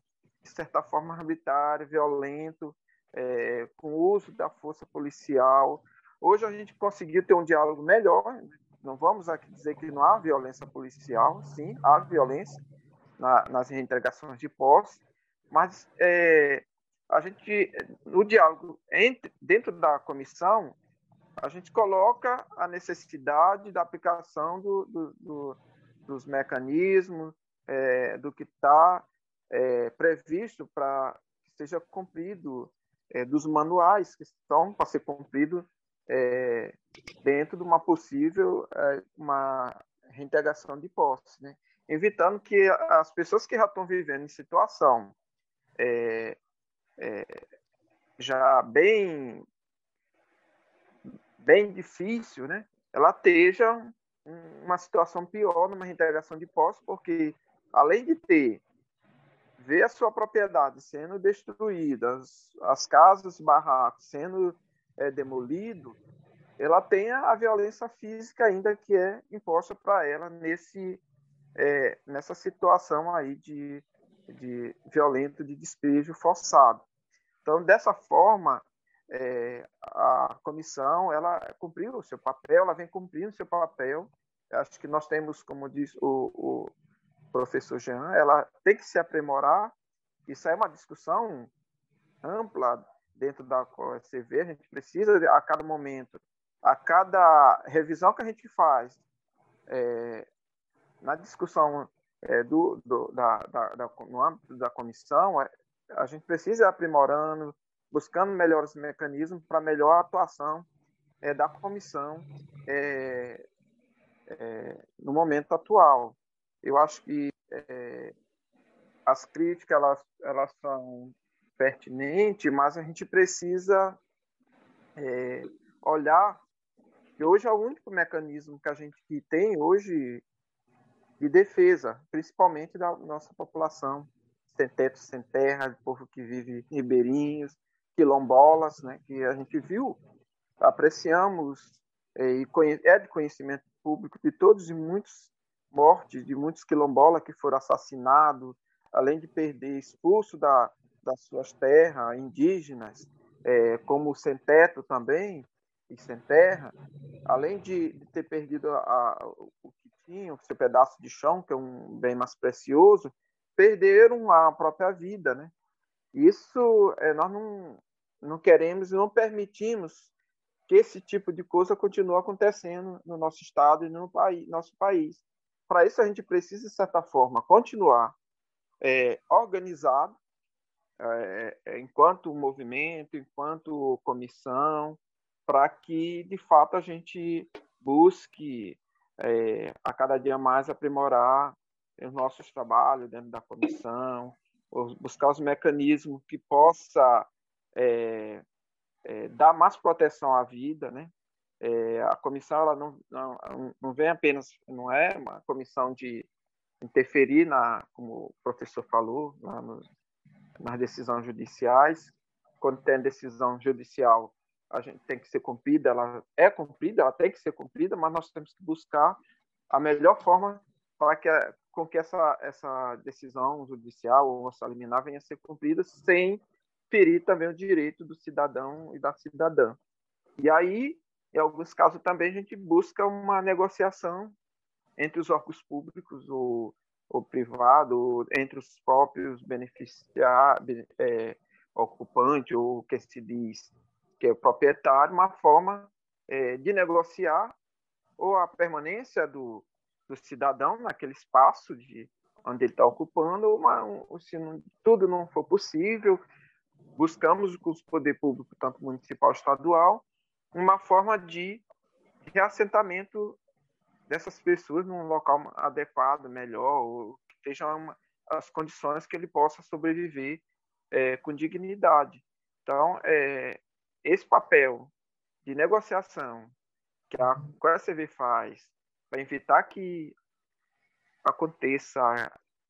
de certa forma arbitrário, violento, é, com o uso da força policial. Hoje a gente conseguiu ter um diálogo melhor, não vamos aqui dizer que não há violência policial, sim, há violência, na, nas reintegrações de posse, mas é, a gente, no diálogo entre, dentro da comissão, a gente coloca a necessidade da aplicação do, do, do, dos mecanismos, é, do que está é, previsto para que seja cumprido, é, dos manuais que estão para ser cumprido é, dentro de uma possível é, uma reintegração de posse. Né? Evitando que as pessoas que já estão vivendo em situação é, é, já bem bem difícil, né? Ela esteja uma situação pior numa reintegração de posse, porque além de ter ver a sua propriedade sendo destruída, as, as casas, barracos sendo é, demolido, ela tem a violência física ainda que é imposta para ela nesse é, nessa situação aí de, de violento, de despejo forçado. Então, dessa forma, é, a comissão ela cumpriu o seu papel, ela vem cumprindo o seu papel. Acho que nós temos, como diz o, o professor Jean, ela tem que se aprimorar. Isso é uma discussão ampla dentro da CV. A gente precisa, a cada momento, a cada revisão que a gente faz, é, na discussão é, do, do da, da, da, no âmbito da comissão, é, a gente precisa ir aprimorando, buscando melhores mecanismos para melhor atuação é, da comissão é, é, no momento atual. Eu acho que é, as críticas elas, elas são pertinentes, mas a gente precisa olhar que hoje é o único mecanismo que a gente tem hoje de defesa, principalmente da nossa população sem teto, sem terra, povo que vive ribeirinhos, quilombolas, né, que a gente viu, apreciamos é, e é de conhecimento público de todos e muitos mortes de muitos quilombolas que foram assassinados, além de perder expulso da, das suas terras indígenas, é, como sem teto também e sem terra, além de, de ter perdido a, a, o o seu pedaço de chão, que é um bem mais precioso, perderam a própria vida, né? Isso é, nós não, não queremos e não permitimos que esse tipo de coisa continue acontecendo no nosso estado e no país, nosso país. Para isso a gente precisa de certa forma continuar é, organizado é, é enquanto movimento, enquanto comissão, para que de fato a gente busque é, a cada dia mais aprimorar os nossos trabalhos dentro da comissão, buscar os mecanismos que possa é, é, dar mais proteção à vida, né? É, a comissão ela não, não, não vem apenas, não é uma comissão de interferir na, como o professor falou, no, nas decisões judiciais. Quando tem decisão judicial, a gente tem que ser cumprida, ela é cumprida, ela tem que ser cumprida, mas nós temos que buscar a melhor forma para que com que essa, essa decisão judicial ou moção liminar venha a ser cumprida sem ferir também o direito do cidadão e da cidadã. E aí, em alguns casos também, a gente busca uma negociação entre os órgãos públicos ou, ou privado, entre os próprios beneficiários, é, ocupante ou que se diz que é proprietário, uma forma é, de negociar ou a permanência do, do cidadão naquele espaço de onde ele está ocupando, uma, um, se não, tudo não for possível, buscamos com o poder público, tanto municipal estadual, uma forma de reassentamento dessas pessoas num local adequado, melhor, ou que estejam as condições que ele possa sobreviver é, com dignidade. Então, é, esse papel de negociação que a COSCV faz para evitar que aconteça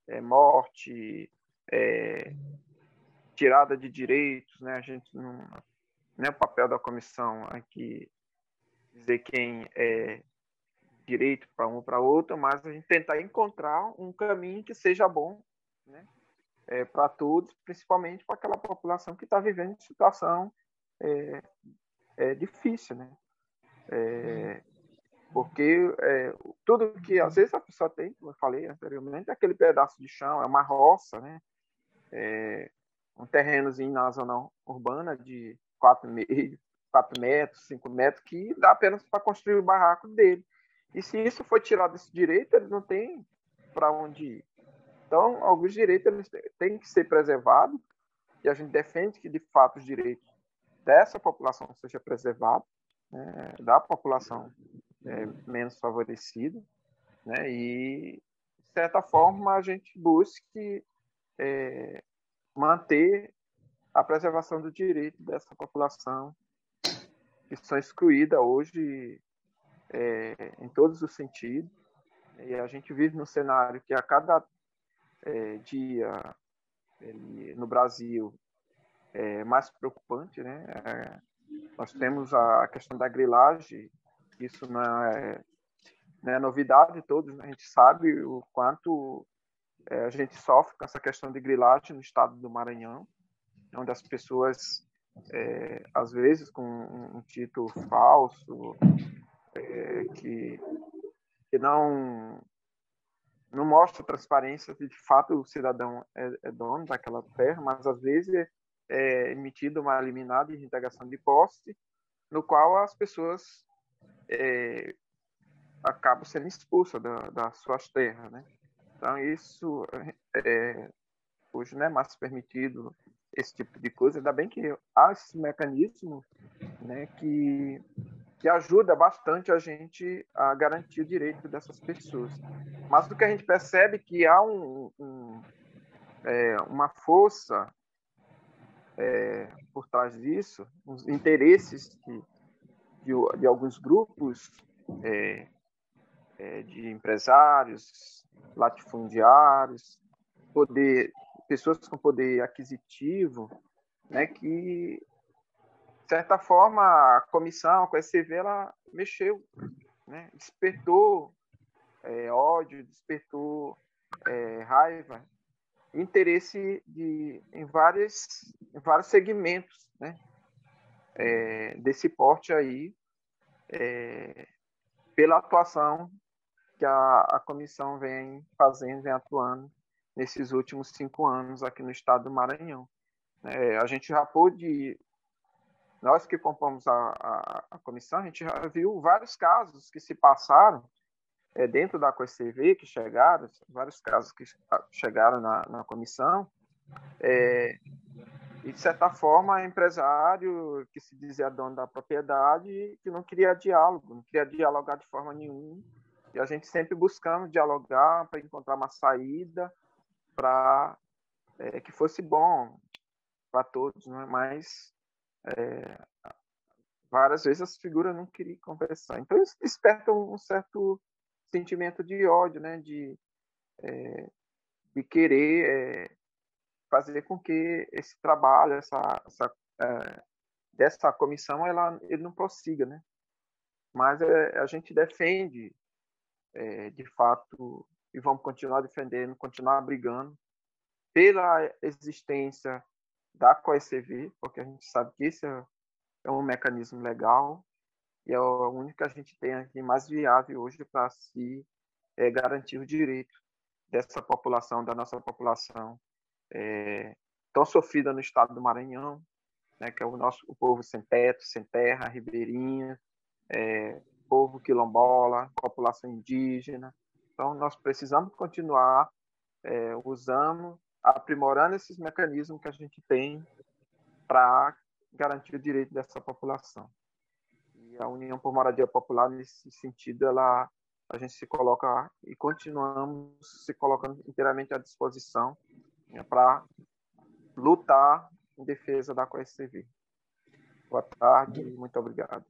é, morte, é, tirada de direitos, né? A gente não, não é o papel da comissão aqui dizer quem é direito para um ou para outro, mas a gente tentar encontrar um caminho que seja bom, né? É, para todos, principalmente para aquela população que está vivendo situação é, é difícil, né? É, porque é, tudo que às vezes a pessoa tem, como eu falei anteriormente, é aquele pedaço de chão, é uma roça, né? É, um terrenozinho na zona urbana de 4,5, 4 metros, 5 metros, que dá apenas para construir o barraco dele. E se isso for tirado desse direito, eles não têm para onde ir. Então, alguns direitos eles têm que ser preservados, e a gente defende que, de fato, os direitos dessa população sejam preservados, né, da população é, menos favorecida, né, e, de certa forma, a gente busque é, manter a preservação do direito dessa população que são excluídas hoje é, em todos os sentidos. E a gente vive num cenário que a cada é, dia ele, no Brasil é mais preocupante, né? É, nós temos a questão da grilagem, isso não é, não é novidade, todos né? a gente sabe o quanto é, a gente sofre com essa questão de grilagem no estado do Maranhão, onde as pessoas, é, às vezes, com um título falso, é, que, que não não mostra transparência de, de fato o cidadão é, é, dono daquela terra, mas às vezes é, é emitida uma liminar de integração de posse, no qual as pessoas é, acabam sendo expulsas da, das suas terras, né? Então isso é, hoje não é mais permitido esse tipo de coisa. Ainda bem que há esse mecanismo, né, que que ajuda bastante a gente a garantir o direito dessas pessoas. Mas o que a gente percebe é que há um, um, é, uma força é, por trás disso, os interesses de, de, de alguns grupos é, é de empresários, latifundiários, poder, pessoas com poder aquisitivo, né, que de certa forma, a comissão, a SCV, ela mexeu, né? despertou é, ódio, despertou é, raiva, interesse de, em, várias, em vários segmentos né? É, desse porte aí, é, pela atuação que a, a comissão vem fazendo, vem atuando nesses últimos cinco anos aqui no estado do Maranhão. É, a gente já pôde nós que compomos a, a, a, comissão, a gente já viu vários casos que se passaram é, dentro da COECV, que chegaram, vários casos que chegaram na, na comissão, é, e de certa forma, empresário que se dizia dono da propriedade, que não queria diálogo, não queria dialogar de forma nenhuma, e a gente sempre buscando dialogar para encontrar uma saída para é, que fosse bom para todos, né? mas é, várias vezes as figuras não queriam conversar. Então isso desperta um certo sentimento de ódio, né? De, é, de querer é, fazer com que esse trabalho, essa, essa é, dessa comissão, ela ele não prossiga, né? Mas é, a gente defende, é, de fato, e vamos continuar defendendo, continuar brigando pela existência da COECV, porque a gente sabe que isso é, é um mecanismo legal e é o único que a gente tem aqui mais viável hoje para se é, garantir o direito dessa população, da nossa população é, tão sofrida no estado do Maranhão, né, que é o nosso o povo sem teto, sem terra, ribeirinha, é, povo quilombola, população indígena. Então, nós precisamos continuar é, usando, aprimorando esses mecanismos que a gente tem para garantir o direito dessa população. A União por Moradia Popular, nesse sentido, ela a gente se coloca e continuamos se colocando inteiramente à disposição né, para lutar em defesa da COSCV. Boa tarde, muito obrigado.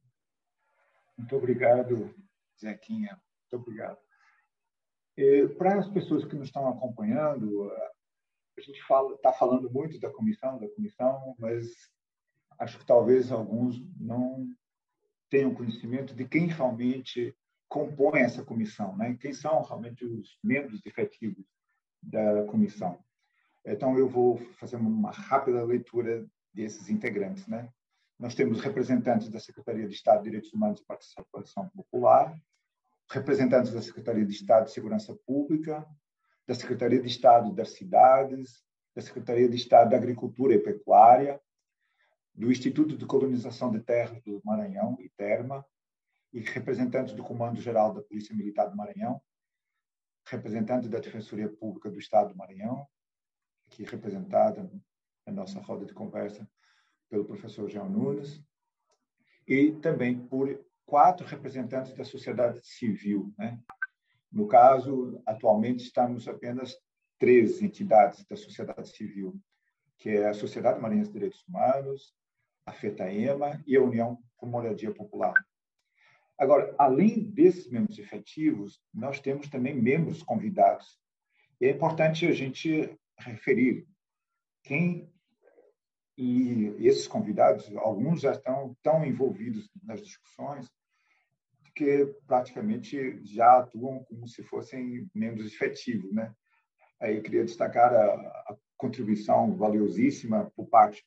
Muito obrigado, Zequinha. Muito obrigado. Para as pessoas que nos estão acompanhando, a gente está falando muito da comissão, da comissão, mas acho que talvez alguns não tenham conhecimento de quem realmente compõe essa comissão, né? quem são realmente os membros efetivos da comissão. Então, eu vou fazer uma rápida leitura desses integrantes. Né? Nós temos representantes da Secretaria de Estado de Direitos Humanos e Participação Popular, representantes da Secretaria de Estado de Segurança Pública, da Secretaria de Estado das Cidades, da Secretaria de Estado da Agricultura e Pecuária, do Instituto de Colonização de Terras do Maranhão, ITERMA, e representantes do Comando Geral da Polícia Militar do Maranhão, representantes da Defensoria Pública do Estado do Maranhão, aqui representada na nossa roda de conversa pelo professor João Nunes, e também por quatro representantes da sociedade civil. Né? No caso, atualmente estamos apenas três entidades da sociedade civil, que é a Sociedade Maranhense de Direitos Humanos, a FETAEMA e a União por Moradia Popular. Agora, além desses membros efetivos, nós temos também membros convidados. E é importante a gente referir quem e esses convidados, alguns já estão tão envolvidos nas discussões que praticamente já atuam como se fossem membros efetivos, né? Aí queria destacar a, a contribuição valiosíssima por parte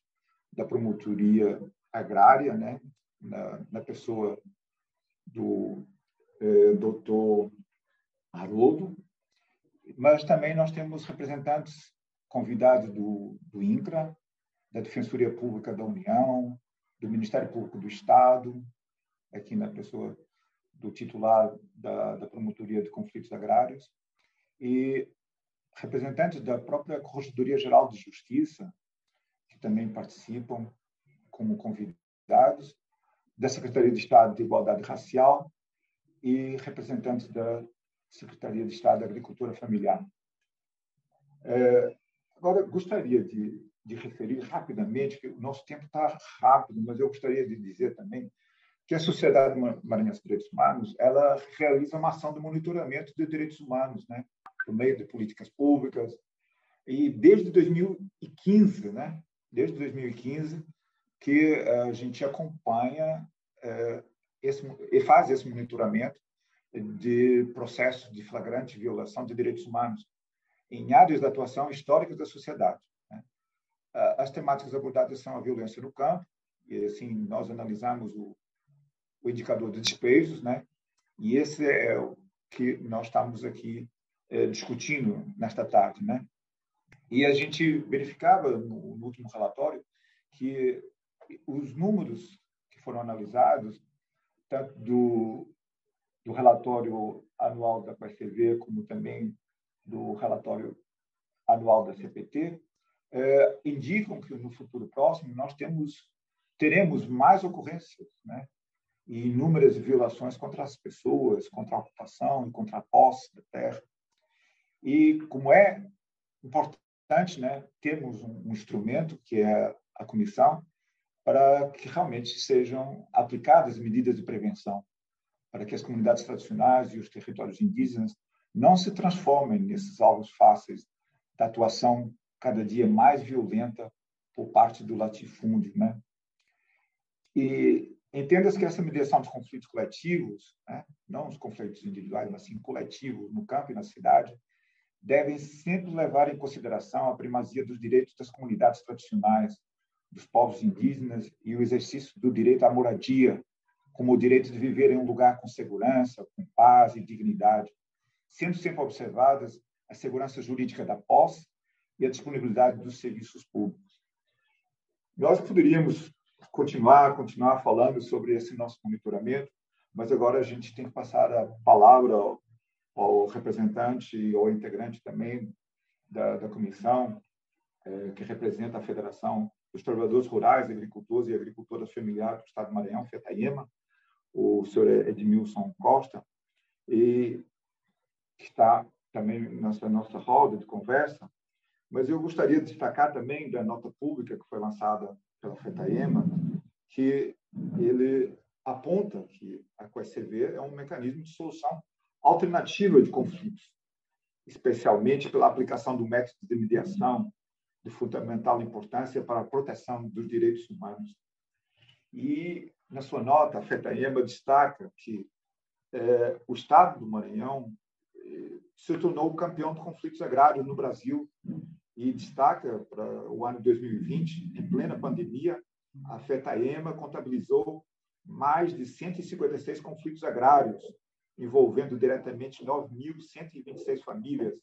da promotoria agrária, né? Na, na pessoa do eh, doutor Haroldo, mas também nós temos representantes convidados do, do INCRA, da Defensoria Pública da União, do Ministério Público do Estado, aqui na pessoa do titular da, da Promotoria de Conflitos Agrários, e representantes da própria Corregedoria Geral de Justiça, também participam como convidados, da Secretaria de Estado de Igualdade Racial e representantes da Secretaria de Estado da Agricultura Familiar. É, agora, gostaria de de referir rapidamente, que o nosso tempo está rápido, mas eu gostaria de dizer também que a Sociedade Maranhense de Direitos Humanos ela realiza uma ação de monitoramento de direitos humanos, né, por meio de políticas públicas, e desde 2015, né, desde 2015, que a gente acompanha é, esse, e faz esse monitoramento de processos de flagrante violação de direitos humanos em áreas de atuação históricas da sociedade. As temáticas abordadas são a violência no campo, e assim nós analisamos o, o indicador de despejos, né? E esse é o que nós estamos aqui discutindo nesta tarde, né? E a gente verificava no, no último relatório que os números que foram analisados, tanto do, do relatório anual da PSV, como também do relatório anual da CPT, é, indicam que no futuro próximo nós temos teremos mais ocorrências, né? E inúmeras violações contra as pessoas, contra a ocupação e contra a posse da terra. E como é importante, né, termos um, um instrumento que é a comissão para que realmente sejam aplicadas medidas de prevenção, para que as comunidades tradicionais e os territórios indígenas não se transformem nesses alvos fáceis da atuação cada dia mais violenta por parte do latifúndio, né? E Entenda-se que essa mediação dos conflitos coletivos, né, não os conflitos individuais, mas sim coletivos no campo e na cidade, devem sempre levar em consideração a primazia dos direitos das comunidades tradicionais, dos povos indígenas e o exercício do direito à moradia, como o direito de viver em um lugar com segurança, com paz e dignidade, sendo sempre observadas a segurança jurídica da posse e a disponibilidade dos serviços públicos. Nós poderíamos continuar, continuar falando sobre esse nosso monitoramento, mas agora a gente tem que passar a palavra ao, representante ou integrante também da, da comissão, é, que representa a Federação dos Trabalhadores Rurais, Agricultores e Agricultoras Familiares do Estado do Maranhão, FETAIEMA, o senhor Edmilson Costa, e que está também nessa nossa roda de conversa, mas eu gostaria de destacar também da nota pública que foi lançada pela FETAEMA, que ele aponta que a QSCV é um mecanismo de solução alternativa de conflitos, especialmente pela aplicação do método de mediação de fundamental importância para a proteção dos direitos humanos. E, na sua nota, a FETAEMA destaca que é, o Estado do Maranhão é, se tornou o campeão de conflitos agrários no Brasil e destaca para o ano 2020, em plena pandemia, a FETAEMA contabilizou mais de 156 conflitos agrários, envolvendo diretamente 9.126 famílias,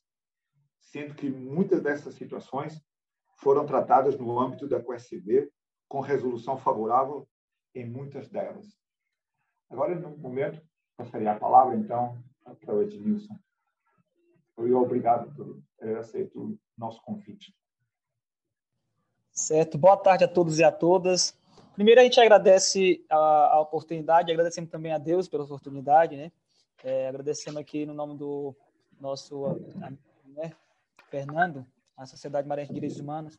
sendo que muitas dessas situações foram tratadas no âmbito da QSB, com resolução favorável em muitas delas. Agora, no momento, passaria a palavra, então, para o Edmilson. Obrigado por ter aceito o nosso convite. Certo. Boa tarde a todos e a todas. Primeiro, a gente agradece a, a oportunidade, agradecemos também a Deus pela oportunidade, né? É, agradecemos aqui no nome do nosso né, Fernando, a Sociedade Maranhense de Direitos Humanos.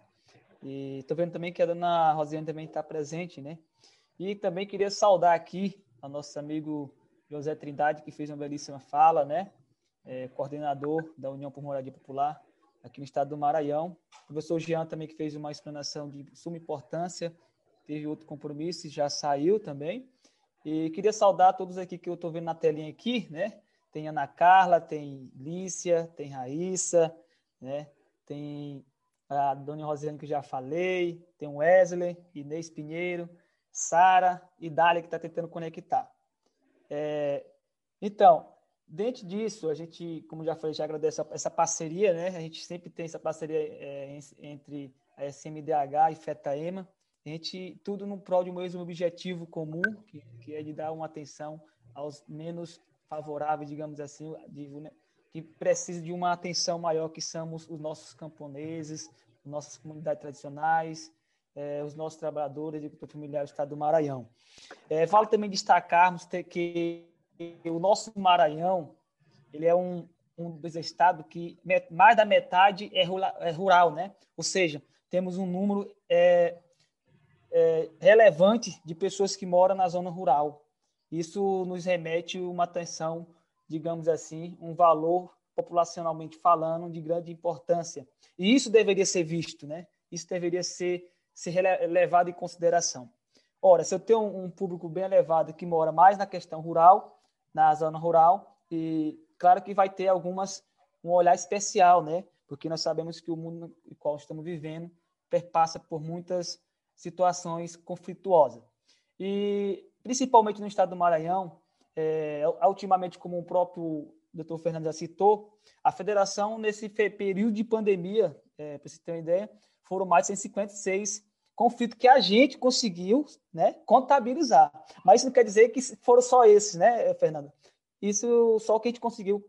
E estou vendo também que a dona Rosiane também está presente, né? E também queria saudar aqui a nosso amigo José Trindade, que fez uma belíssima fala, né? É, coordenador da União por Moradia Popular aqui no estado do Maranhão. O professor Jean também que fez uma explanação de suma importância, teve outro compromisso e já saiu também. E queria saudar todos aqui que eu estou vendo na telinha aqui, né? Tem Ana Carla, tem Lícia, tem Raíssa, né? Tem a Dona Rosiane que já falei, tem Wesley, Inês Pinheiro, Sara e Dália que está tentando conectar. É, então, Dentro disso, a gente, como já falei, já agradece essa parceria, né? A gente sempre tem essa parceria é, entre a SMDH e FETAEMA. A gente, tudo no prol de um mesmo objetivo comum, que, que é de dar uma atenção aos menos favoráveis, digamos assim, de, né? que precisa de uma atenção maior, que são os nossos camponeses, nossas comunidades tradicionais, é, os nossos trabalhadores e familiares do estado do Maranhão. É, vale também destacarmos que o nosso Maranhão ele é um, um dos estados que mais da metade é, é rural, né? Ou seja, temos um número é, é, relevante de pessoas que moram na zona rural. Isso nos remete uma atenção, digamos assim, um valor populacionalmente falando de grande importância. E isso deveria ser visto, né? Isso deveria ser, ser levado em consideração. Ora, se eu tenho um público bem elevado que mora mais na questão rural, na zona rural e claro que vai ter algumas um olhar especial, né? Porque nós sabemos que o mundo no qual estamos vivendo perpassa por muitas situações conflituosas. E principalmente no estado do Maranhão, é, ultimamente, como o próprio doutor Fernando já citou, a federação, nesse período de pandemia, é, para você ter uma ideia, foram mais de 156 conflitos que a gente conseguiu né, contabilizar. Mas isso não quer dizer que foram só esses, né, Fernando? Isso só o que a gente conseguiu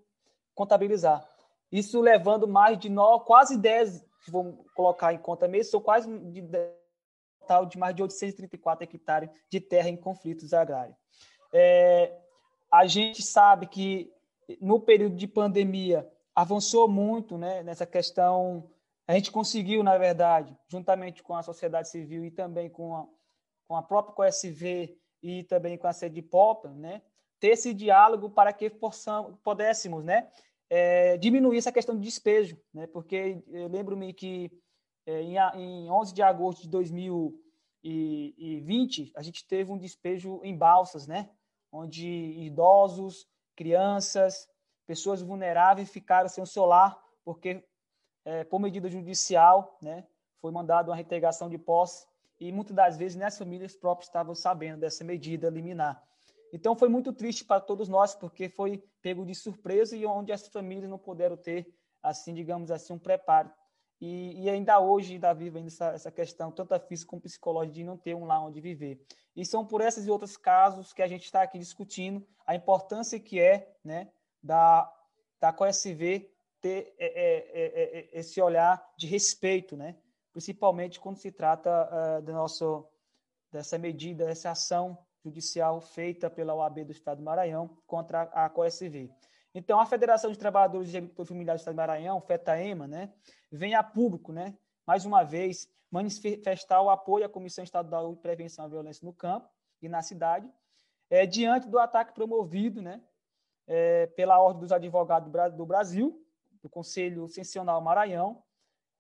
contabilizar. Isso levando mais de nove, quase 10, se vamos colocar em conta mesmo, são quase de total de mais de 834 hectares de terra em conflitos agrários. É, a gente sabe que no período de pandemia avançou muito né, nessa questão a gente conseguiu, na verdade, juntamente com a sociedade civil e também com a, com a própria COSV e também com a sede Pop, né, ter esse diálogo para que possamos, pudéssemos né, é, diminuir essa questão de despejo, né, porque eu lembro-me que em, em 11 de agosto de 2000, 2020, a gente teve um despejo em balsas, né? Onde idosos, crianças, pessoas vulneráveis ficaram sem o seu lar, porque, é, por medida judicial, né? Foi mandada uma reintegração de posse e muitas das vezes nem as famílias próprias estavam sabendo dessa medida liminar. Então foi muito triste para todos nós, porque foi pego de surpresa e onde as famílias não puderam ter, assim, digamos assim, um preparo. E, e ainda hoje vive ainda essa, essa questão, tanto a física como psicológica, de não ter um lá onde viver. E são por esses e outros casos que a gente está aqui discutindo a importância que é né, da, da COSV ter é, é, é, é, esse olhar de respeito, né? principalmente quando se trata uh, do nosso, dessa medida, dessa ação judicial feita pela OAB do Estado do Maranhão contra a COSV. Então, a Federação de Trabalhadores de Agricultura Familiar do Estado do Maranhão, FETAEMA, né, vem a público, né, mais uma vez, manifestar o apoio à Comissão Estadual de Prevenção à Violência no Campo e na cidade, é, diante do ataque promovido né, é, pela Ordem dos Advogados do Brasil, do Conselho Sensional Maranhão,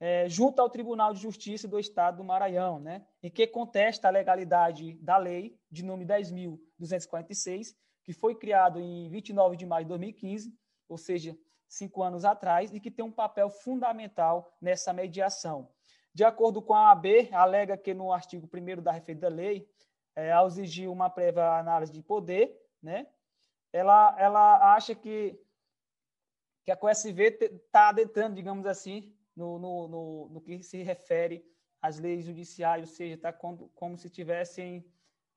é, junto ao Tribunal de Justiça do Estado do Maranhão, né, em que contesta a legalidade da lei de número 10.246, que foi criado em 29 de maio de 2015, ou seja, cinco anos atrás, e que tem um papel fundamental nessa mediação. De acordo com a AB, alega que no artigo 1 da referida lei, é, ao exigir uma prévia análise de poder, né, ela, ela acha que, que a COSV está adentrando, digamos assim, no, no, no, no, que se refere às leis judiciais, ou seja, está como, como se estivessem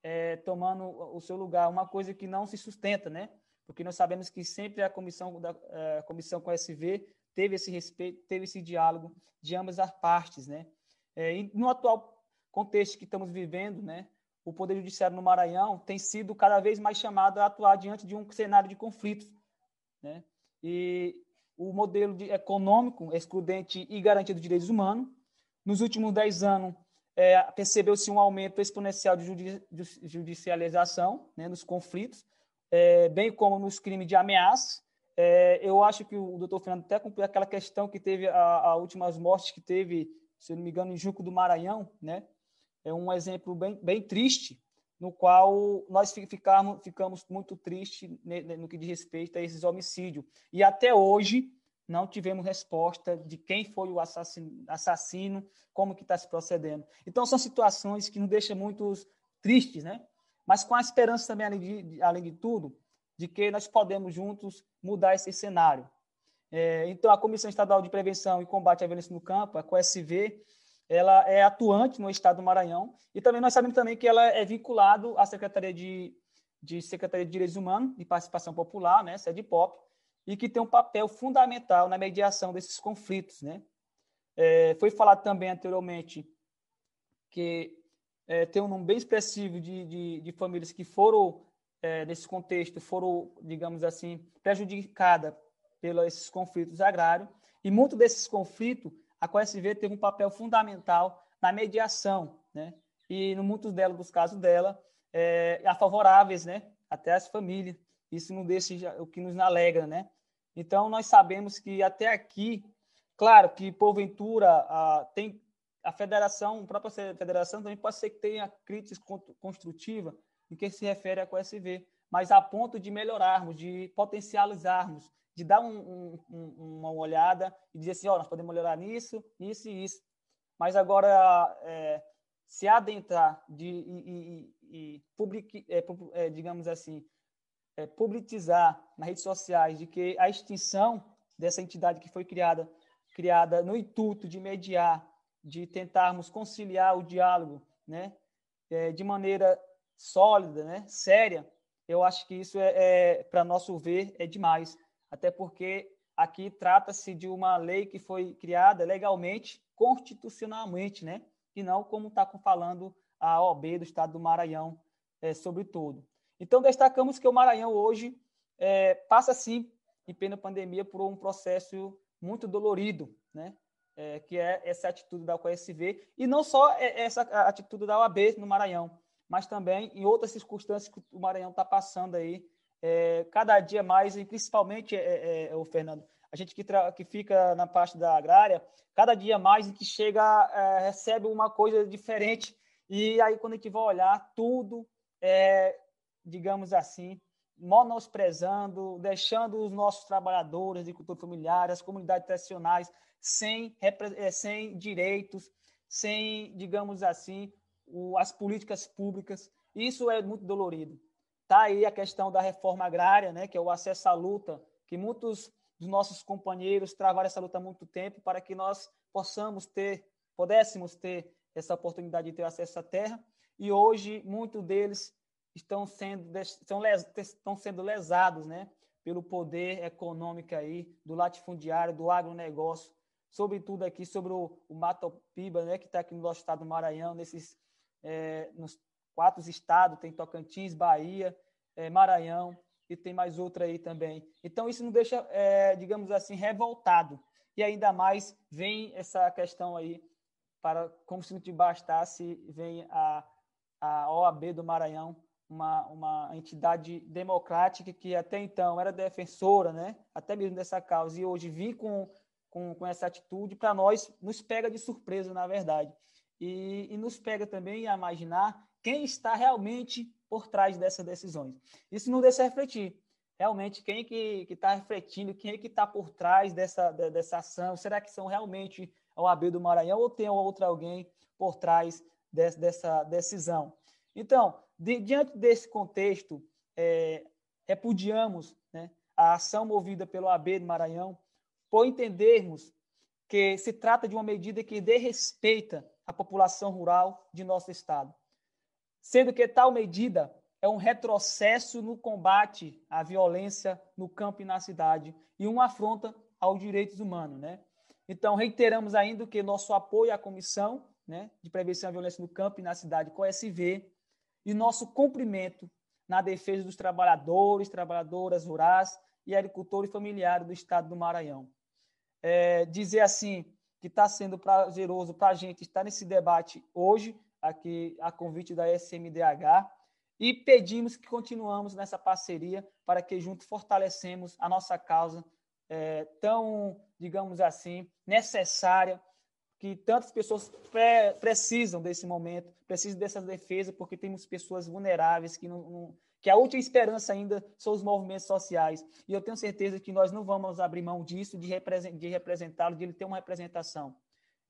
é, tomando o seu lugar, uma coisa que não se sustenta, né? Porque nós sabemos que sempre a comissão da a comissão com SV teve esse respeito, teve esse diálogo de ambas as partes, né? É, e no atual contexto que estamos vivendo, né? O Poder Judiciário no Maranhão tem sido cada vez mais chamado a atuar diante de um cenário de conflitos, né? E o modelo de, econômico excludente e garantia dos direitos humanos, nos últimos dez anos, é, percebeu-se um aumento exponencial de judicialização né, nos conflitos, é, bem como nos crimes de ameaça. É, eu acho que o doutor Fernando até cumpriu aquela questão que teve a, a últimas mortes que teve, se não me engano, em Juco do Maranhão, né? É um exemplo bem, bem triste, no qual nós ficamos, ficamos muito tristes no que diz respeito a esses homicídios. E até hoje, não tivemos resposta de quem foi o assassino, assassino como que está se procedendo. Então, são situações que nos deixam muito tristes, né? Mas com a esperança também, além de, além de tudo, de que nós podemos juntos mudar esse cenário. É, então, a Comissão Estadual de Prevenção e Combate à Violência no Campo, a COSV, ela é atuante no estado do Maranhão e também nós sabemos também que ela é vinculado à Secretaria de, de Secretaria de Direitos Humanos e Participação Popular, né, SEDPOP, e que tem um papel fundamental na mediação desses conflitos. Né? É, foi falado também anteriormente que é, tem um número bem expressivo de, de, de famílias que foram, é, nesse contexto, foram, digamos assim, prejudicadas pelos esses conflitos agrários, e muitos desses conflitos, a COSV teve um papel fundamental na mediação, né? e, no muitos delas, dos casos dela, é, a favoráveis, né? até as famílias, isso não deixa o que nos alegra, né? Então, nós sabemos que até aqui, claro que porventura a, tem a federação, a própria federação também pode ser que tenha críticas construtiva no que se refere à COSV, mas a ponto de melhorarmos, de potencializarmos, de dar um, um, uma olhada e dizer assim, ó, oh, nós podemos melhorar nisso, nisso e isso. Mas agora, é, se adentrar de, e, e, e public, é, é, digamos assim, é, publicizar nas redes sociais de que a extinção dessa entidade que foi criada, criada no intuito de mediar, de tentarmos conciliar o diálogo, né, é, de maneira sólida, né, séria, eu acho que isso é, é para nosso ver, é demais, até porque aqui trata-se de uma lei que foi criada legalmente, constitucionalmente, né, e não como está falando a OB do Estado do Maranhão, é, sobretudo. Então, destacamos que o Maranhão hoje é, passa, sim, em plena pandemia, por um processo muito dolorido, né? É, que é essa atitude da UFSV, e não só essa atitude da OAB no Maranhão, mas também em outras circunstâncias que o Maranhão está passando aí, é, cada dia mais, e principalmente, é, é o Fernando, a gente que, que fica na parte da agrária, cada dia mais que chega, é, recebe uma coisa diferente E aí, quando a gente vai olhar, tudo é, digamos assim, monosprezando, deixando os nossos trabalhadores de cultura familiar, as comunidades tradicionais, sem, eh, sem direitos, sem, digamos assim, o, as políticas públicas. Isso é muito dolorido. Está aí a questão da reforma agrária, né, que é o acesso à luta, que muitos dos nossos companheiros travaram essa luta há muito tempo para que nós possamos ter, pudéssemos ter essa oportunidade de ter acesso à terra. E hoje, muitos deles estão sendo, estão, estão sendo lesados né, pelo poder econômico aí, do latifundiário, do agronegócio, sobretudo aqui sobre o, o Matopiba, né, que está aqui no nosso estado do Maranhão, nesses, é, nos quatro estados, tem Tocantins, Bahia, é, Maranhão, e tem mais outra aí também. Então, isso nos deixa, é, digamos assim, revoltado. E ainda mais vem essa questão aí, para como se não te bastasse, vem a, a OAB do Maranhão uma, uma entidade democrática que até então era defensora, né, até mesmo dessa causa, e hoje vir com, com, com essa atitude, para nós, nos pega de surpresa, na verdade. E, e nos pega também a imaginar quem está realmente por trás dessas decisões. Isso não deixa refletir. Realmente, quem que está refletindo, quem é que está por trás dessa, dessa ação? Será que são realmente a OAB do Maranhão ou tem outro alguém por trás dessa decisão? Então, de, diante desse contexto, é, repudiamos né, a ação movida pelo AB do Maranhão, por entendermos que se trata de uma medida que desrespeita a população rural de nosso Estado, sendo que tal medida é um retrocesso no combate à violência no campo e na cidade e uma afronta aos direitos humanos. Né? Então, reiteramos ainda que nosso apoio à Comissão né, de Prevenção à Violência no Campo e na Cidade, com SV, e nosso cumprimento na defesa dos trabalhadores, trabalhadoras rurais e agricultores familiares do estado do Maranhão. É, dizer assim que está sendo prazeroso para a gente estar nesse debate hoje, aqui a convite da SMDH, e pedimos que continuamos nessa parceria para que juntos fortalecemos a nossa causa é, tão, digamos assim, necessária que tantas pessoas pre precisam desse momento, precisam dessa defesa, porque temos pessoas vulneráveis que não, não, que a última esperança ainda são os movimentos sociais. E eu tenho certeza que nós não vamos abrir mão disso, de, represent, de representá-lo, de ele ter uma representação.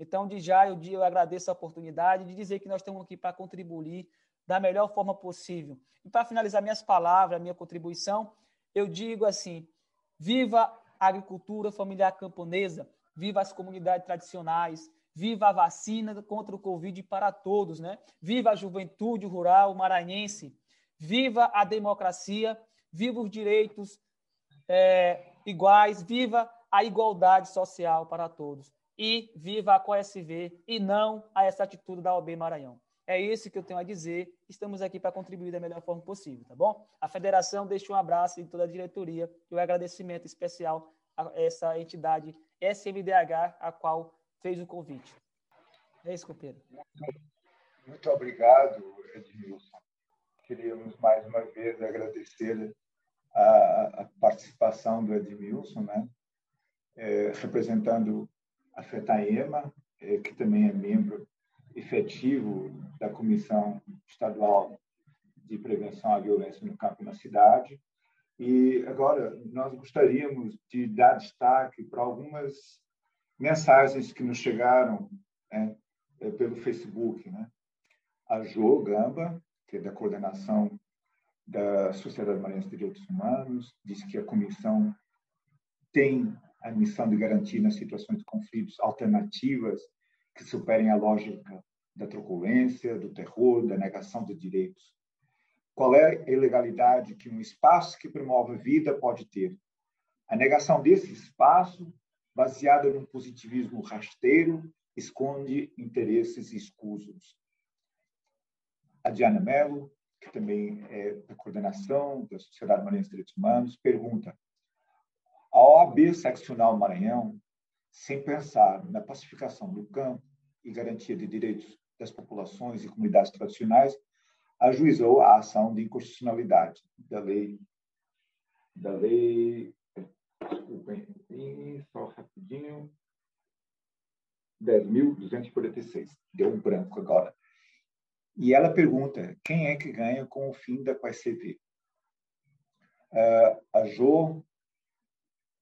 Então, de já, eu, eu agradeço a oportunidade de dizer que nós estamos aqui para contribuir da melhor forma possível. E para finalizar minhas palavras, minha contribuição, eu digo assim: viva a agricultura familiar camponesa, viva as comunidades tradicionais, Viva a vacina contra o Covid para todos, né? Viva a juventude rural maranhense. Viva a democracia. Viva os direitos é, iguais. Viva a igualdade social para todos. E viva a COSV e não a essa atitude da OB Maranhão. É isso que eu tenho a dizer. Estamos aqui para contribuir da melhor forma possível, tá bom? A federação deixa um abraço em toda a diretoria e um agradecimento especial a essa entidade SMDH, a qual fez o convite. É isso. Muito, muito obrigado, Edmilson. Queríamos mais uma vez agradecer a, a participação do Edmilson, né? É, representando a FETAEMA, é, que também é membro efetivo da Comissão Estadual de Prevenção à Violência no Campo e na Cidade. E agora nós gostaríamos de dar destaque para algumas mensagens que nos chegaram né, é, pelo Facebook. Né? A Jo Gamba, que é da coordenação da Sociedade Maranhense de Direitos Humanos, diz que a comissão tem a missão de garantir nas situações de conflitos alternativas que superem a lógica da truculência, do terror, da negação de direitos. Qual é a ilegalidade que um espaço que promove a vida pode ter? A negação desse espaço baseada num positivismo rasteiro, esconde interesses escusos. A Diana Mello, que também é da coordenação da Sociedade Maranhense de Direitos Humanos, pergunta: a OAB Seccional Maranhão, sem pensar na pacificação do campo e garantia de direitos das populações e comunidades tradicionais, ajuizou a ação de inconstitucionalidade da lei da lei Desculpem, só rapidinho. 10.246. Deu um branco agora. E ela pergunta quem é que ganha com o fim da QSCV. Uh, a Jo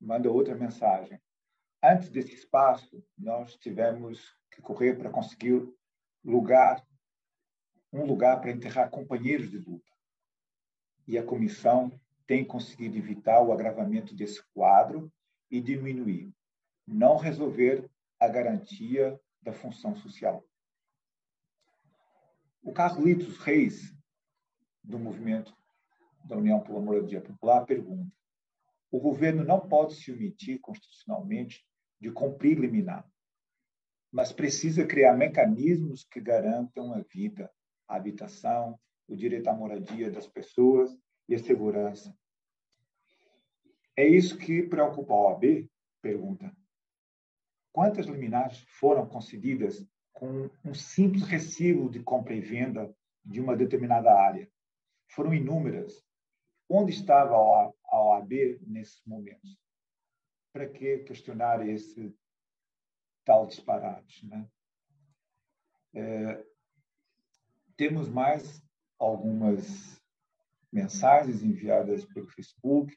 manda outra mensagem. Antes desse espaço, nós tivemos que correr para conseguir lugar, um lugar para enterrar companheiros de luta. E a comissão tem conseguido evitar o agravamento desse quadro e diminuir, não resolver a garantia da função social. O Carlitos Reis, do movimento da União pela Moradia Popular, pergunta: o governo não pode se omitir constitucionalmente de cumprir liminar, mas precisa criar mecanismos que garantam a vida, a habitação, o direito à moradia das pessoas e a segurança. É isso que preocupa a OAB? Pergunta. Quantas liminares foram concedidas com um simples recibo de compra e venda de uma determinada área? Foram inúmeras. Onde estava a OAB nesses momentos? Para que questionar esse tal disparate? Né? É, temos mais algumas mensagens enviadas pelo Facebook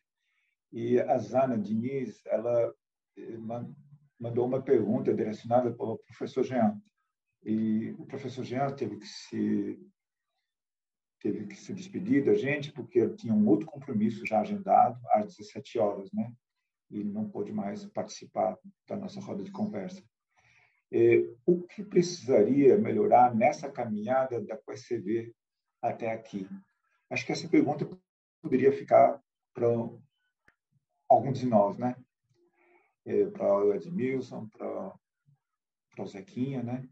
e a Zana Diniz ela eh, mandou uma pergunta direcionada para o professor Jean e o professor Jean teve que se teve que se despedir da gente porque tinha um outro compromisso já agendado às 17 horas, né? E não pôde mais participar da nossa roda de conversa. É, o que precisaria melhorar nessa caminhada da QSCV até aqui? Acho que essa pergunta poderia ficar para alguns de nós, né? Para o Edmilson, para o Zequinha, né?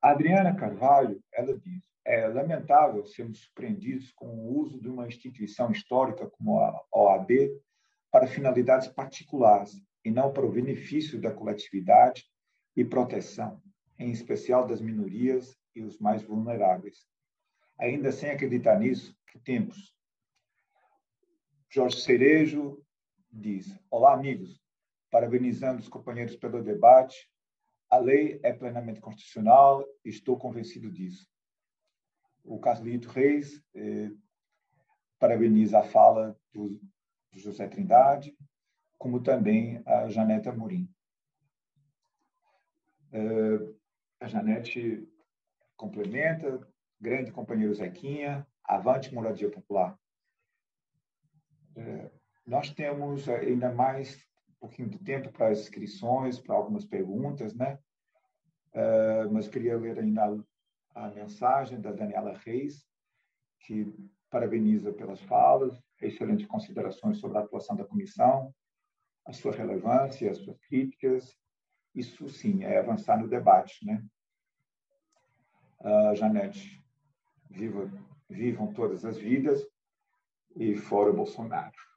A Adriana Carvalho, ela diz, é lamentável sermos surpreendidos com o uso de uma instituição histórica como a OAB para finalidades particulares e não para o benefício da coletividade e proteção, em especial das minorias e os mais vulneráveis. Ainda sem acreditar nisso, que tempos. Jorge Cerejo diz: Olá, amigos. Parabenizando os companheiros pelo debate. A lei é plenamente constitucional estou convencido disso. O Carlito Reis eh, parabeniza a fala do José Trindade, como também a Janete Amorim. Uh, a Janete complementa, grande companheiro Zequinha, avante moradia popular. Nós temos ainda mais um pouquinho de tempo para as inscrições, para algumas perguntas, né? Uh, mas queria ler ainda a, a mensagem da Daniela Reis, que parabeniza pelas falas, excelentes considerações sobre a atuação da comissão, a sua relevância, as suas críticas. Isso sim é avançar no debate, né? Uh, Janete, viva, vivam todas as vidas e fora Bolsonaro.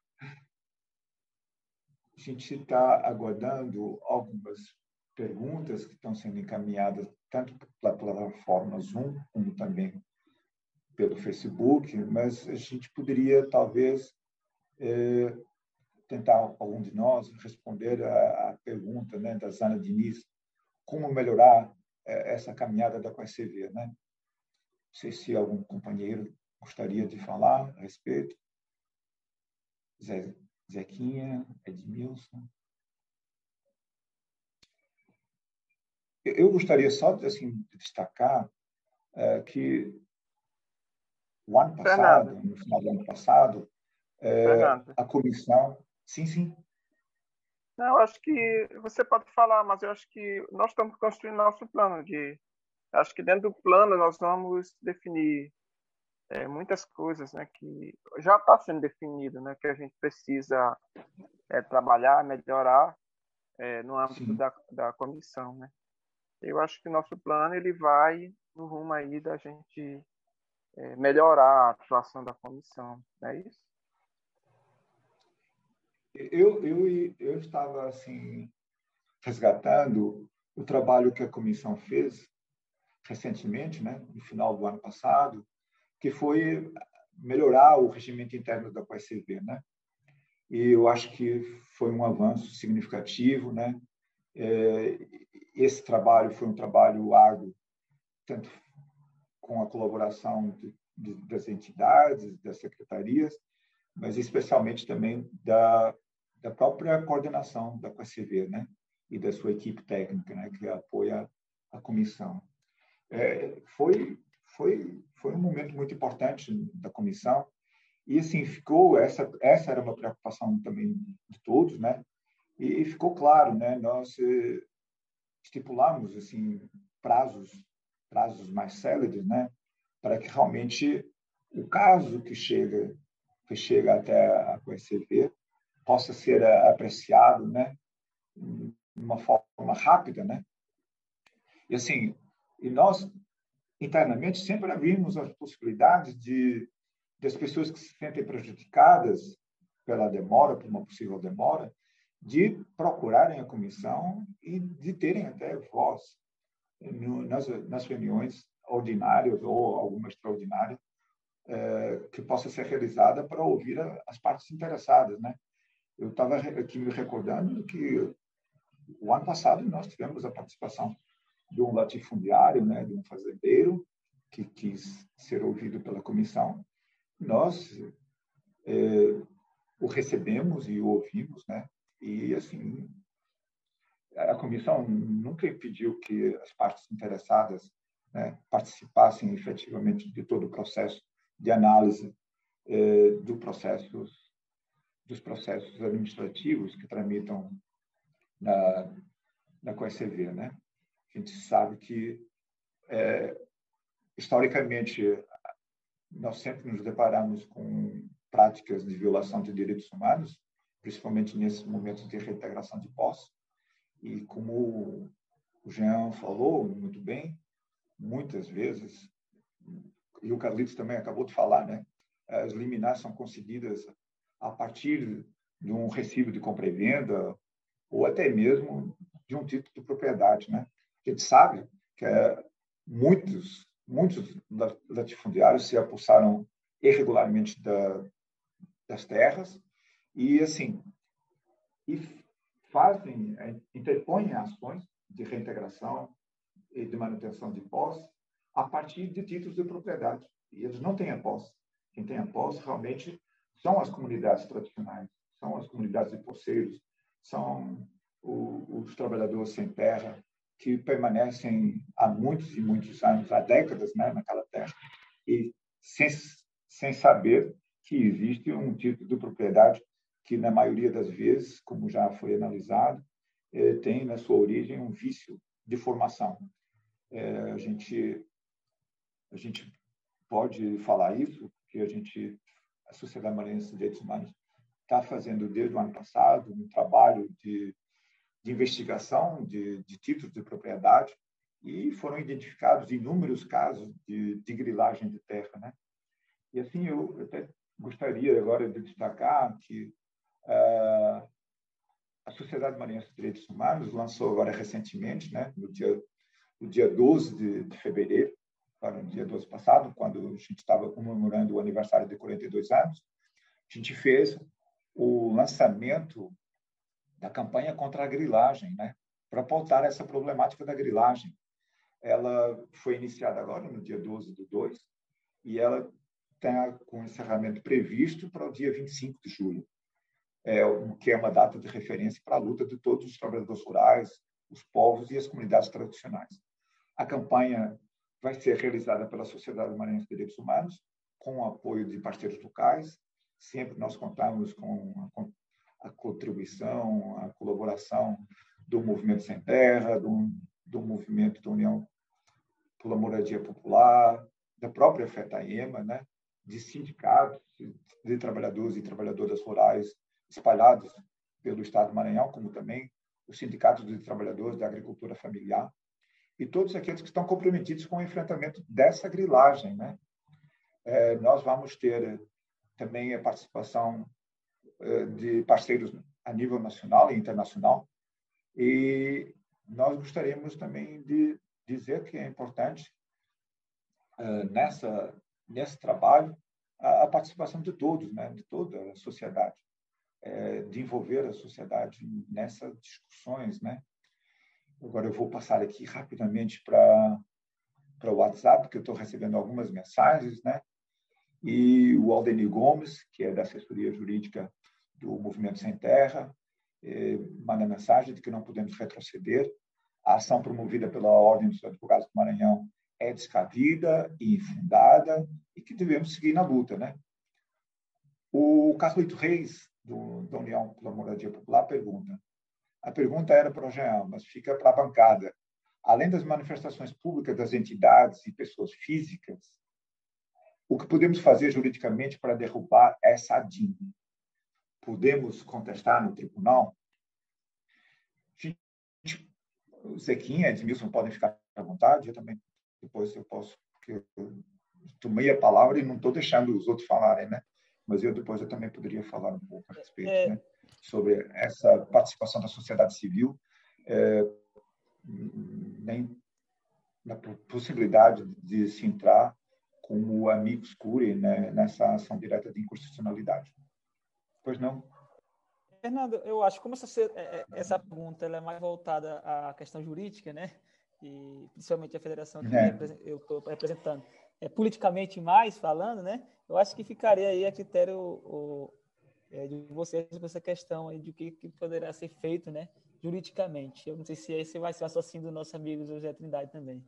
A gente está aguardando algumas perguntas que estão sendo encaminhadas tanto pela plataforma Zoom como também pelo Facebook, mas a gente poderia talvez eh, tentar algum de nós responder a, a pergunta né, da Zana Diniz, como melhorar é, essa caminhada da QSCV, né? Não sei se algum companheiro gostaria de falar a respeito. Zé, Zequinha, Edmilson. Eu gostaria só de, assim, de destacar é, que o ano passado, no final do ano passado, é, a comissão Sim, sim. Não, eu acho que você pode falar, mas eu acho que nós estamos construindo nosso plano de. Acho que dentro do plano nós vamos definir é, muitas coisas, né, que já está sendo definido, né, que a gente precisa é, trabalhar, melhorar é, no âmbito da, da comissão, né. Eu acho que o nosso plano ele vai no rumo aí da gente é, melhorar a atuação da comissão, não é isso? eu, eu, eu estava assim resgatando o trabalho que a comissão fez recentemente, né, no final do ano passado, que foi melhorar o regimento interno da PSCV, né? E eu acho que foi um avanço significativo, né? É, esse trabalho foi um trabalho árduo, tanto com a colaboração das entidades, das secretarias, mas especialmente também da, da própria coordenação da QCV, né? E da sua equipe técnica, né? Que apoia a comissão. É, foi, foi, foi um momento muito importante da comissão e assim ficou essa essa era uma preocupação também de todos, né? E, e ficou claro, né? Nós eh, estipulamos assim prazos prazos mais céleres, né? Para que realmente o caso que chega que chega até a QSCV possa ser apreciado, né? De uma forma rápida, né? E assim, e nós internamente sempre vimos as possibilidades de das pessoas que se sentem prejudicadas pela demora, por uma possível demora, de procurarem a comissão e de terem até voz nas, nas reuniões ordinárias ou alguma extraordinária é, que possa ser realizada para ouvir a, as partes interessadas, né? Eu estava aqui me recordando que o ano passado nós tivemos a participação de um latifundiário, né, de um fazendeiro que quis ser ouvido pela comissão nós é, o recebemos e o ouvimos, né? E assim a comissão nunca impediu que as partes interessadas né, participassem efetivamente de todo o processo de análise é, do processos dos processos administrativos que tramitam na na COECV, né? A gente sabe que é, historicamente nós sempre nos deparamos com práticas de violação de direitos humanos, principalmente nesses momentos de reintegração de posse. E como o Jean falou muito bem, muitas vezes, e o Carlitos também acabou de falar, né? as liminares são concedidas a partir de um recibo de compra e venda ou até mesmo de um título de propriedade. Né? A gente sabe que é, muitos muitos latifundiários se apossaram irregularmente da, das terras e assim e fazem interpõem ações de reintegração e de manutenção de posse a partir de títulos de propriedade. E eles não têm a posse. Quem tem a posse realmente são as comunidades tradicionais são as comunidades de poceiros são os trabalhadores sem terra que permanecem há muitos e muitos anos, há décadas, né, naquela terra, e sem, sem saber que existe um título de propriedade que, na maioria das vezes, como já foi analisado, eh, tem na sua origem um vício de formação. Eh, a gente a gente pode falar isso porque a gente a Sociedade Maranhense de Direitos Humanos está fazendo desde o ano passado um trabalho de de investigação de, de títulos de propriedade e foram identificados inúmeros casos de, de grilagem de terra, né? E assim eu até gostaria agora de destacar que uh, a Sociedade Maranhense de Direitos Humanos lançou agora recentemente, né, no dia no dia 12 de, de fevereiro, para no dia 12 passado, quando a gente estava comemorando o aniversário de 42 anos, a gente fez o lançamento da campanha contra a grilagem, né? para pautar essa problemática da grilagem. Ela foi iniciada agora, no dia 12 do 2, e ela está com encerramento previsto para o dia 25 de julho, é, que é uma data de referência para a luta de todos os trabalhadores rurais, os povos e as comunidades tradicionais. A campanha vai ser realizada pela Sociedade Maranhense de Direitos Humanos, com o apoio de parceiros locais. Sempre nós contamos com a contribuição, a colaboração do Movimento Sem Terra, do, do Movimento da União pela Moradia Popular, da própria FETAEMA, né? de sindicatos de trabalhadores e trabalhadoras rurais espalhados pelo Estado do Maranhão, como também os sindicatos de trabalhadores da agricultura familiar, e todos aqueles que estão comprometidos com o enfrentamento dessa grilagem. Né? É, nós vamos ter também a participação eh, de parceiros a nível nacional e internacional. E nós gostaríamos também de dizer que é importante eh, nessa nesse trabalho a, participação de todos, né, de toda a sociedade, eh, de envolver a sociedade nessas discussões, né. Agora eu vou passar aqui rapidamente para para o WhatsApp, porque eu estou recebendo algumas mensagens, né? E o Aldenir Gomes, que é da assessoria jurídica do Movimento Sem Terra, eh, manda mensagem de que não podemos retroceder. A ação promovida pela Ordem dos Advogados do Maranhão é descabida e infundada e que devemos seguir na luta, né? O Carlito Reis, do, da União pela Moradia Popular, pergunta. A pergunta era para o Jean, mas fica para a bancada. Além das manifestações públicas das entidades e pessoas físicas, o que podemos fazer juridicamente para derrubar essa ADIM? Podemos contestar no tribunal? O Zequinha Edmilson podem ficar à vontade, eu também depois eu posso, porque eu tomei a palavra e não estou deixando os outros falarem, né? Mas eu depois eu também poderia falar um pouco a respeito, é... né? Sobre essa participação da sociedade civil, é, nem na possibilidade de se entrar como amigos curi né, nessa ação direta de inconstitucionalidade. Pois não? Fernando, eu acho que como essa, é, é, essa pergunta é mais voltada à questão jurídica, né? e principalmente a federação que é. eu estou representando, é, politicamente mais falando, né? Eu acho que ficaria aí a critério o, é, de vocês com essa questão aí de o que, que, poderá ser feito, né? Juridicamente. Eu não sei se esse vai ser o raciocínio do nosso amigo José Trindade também.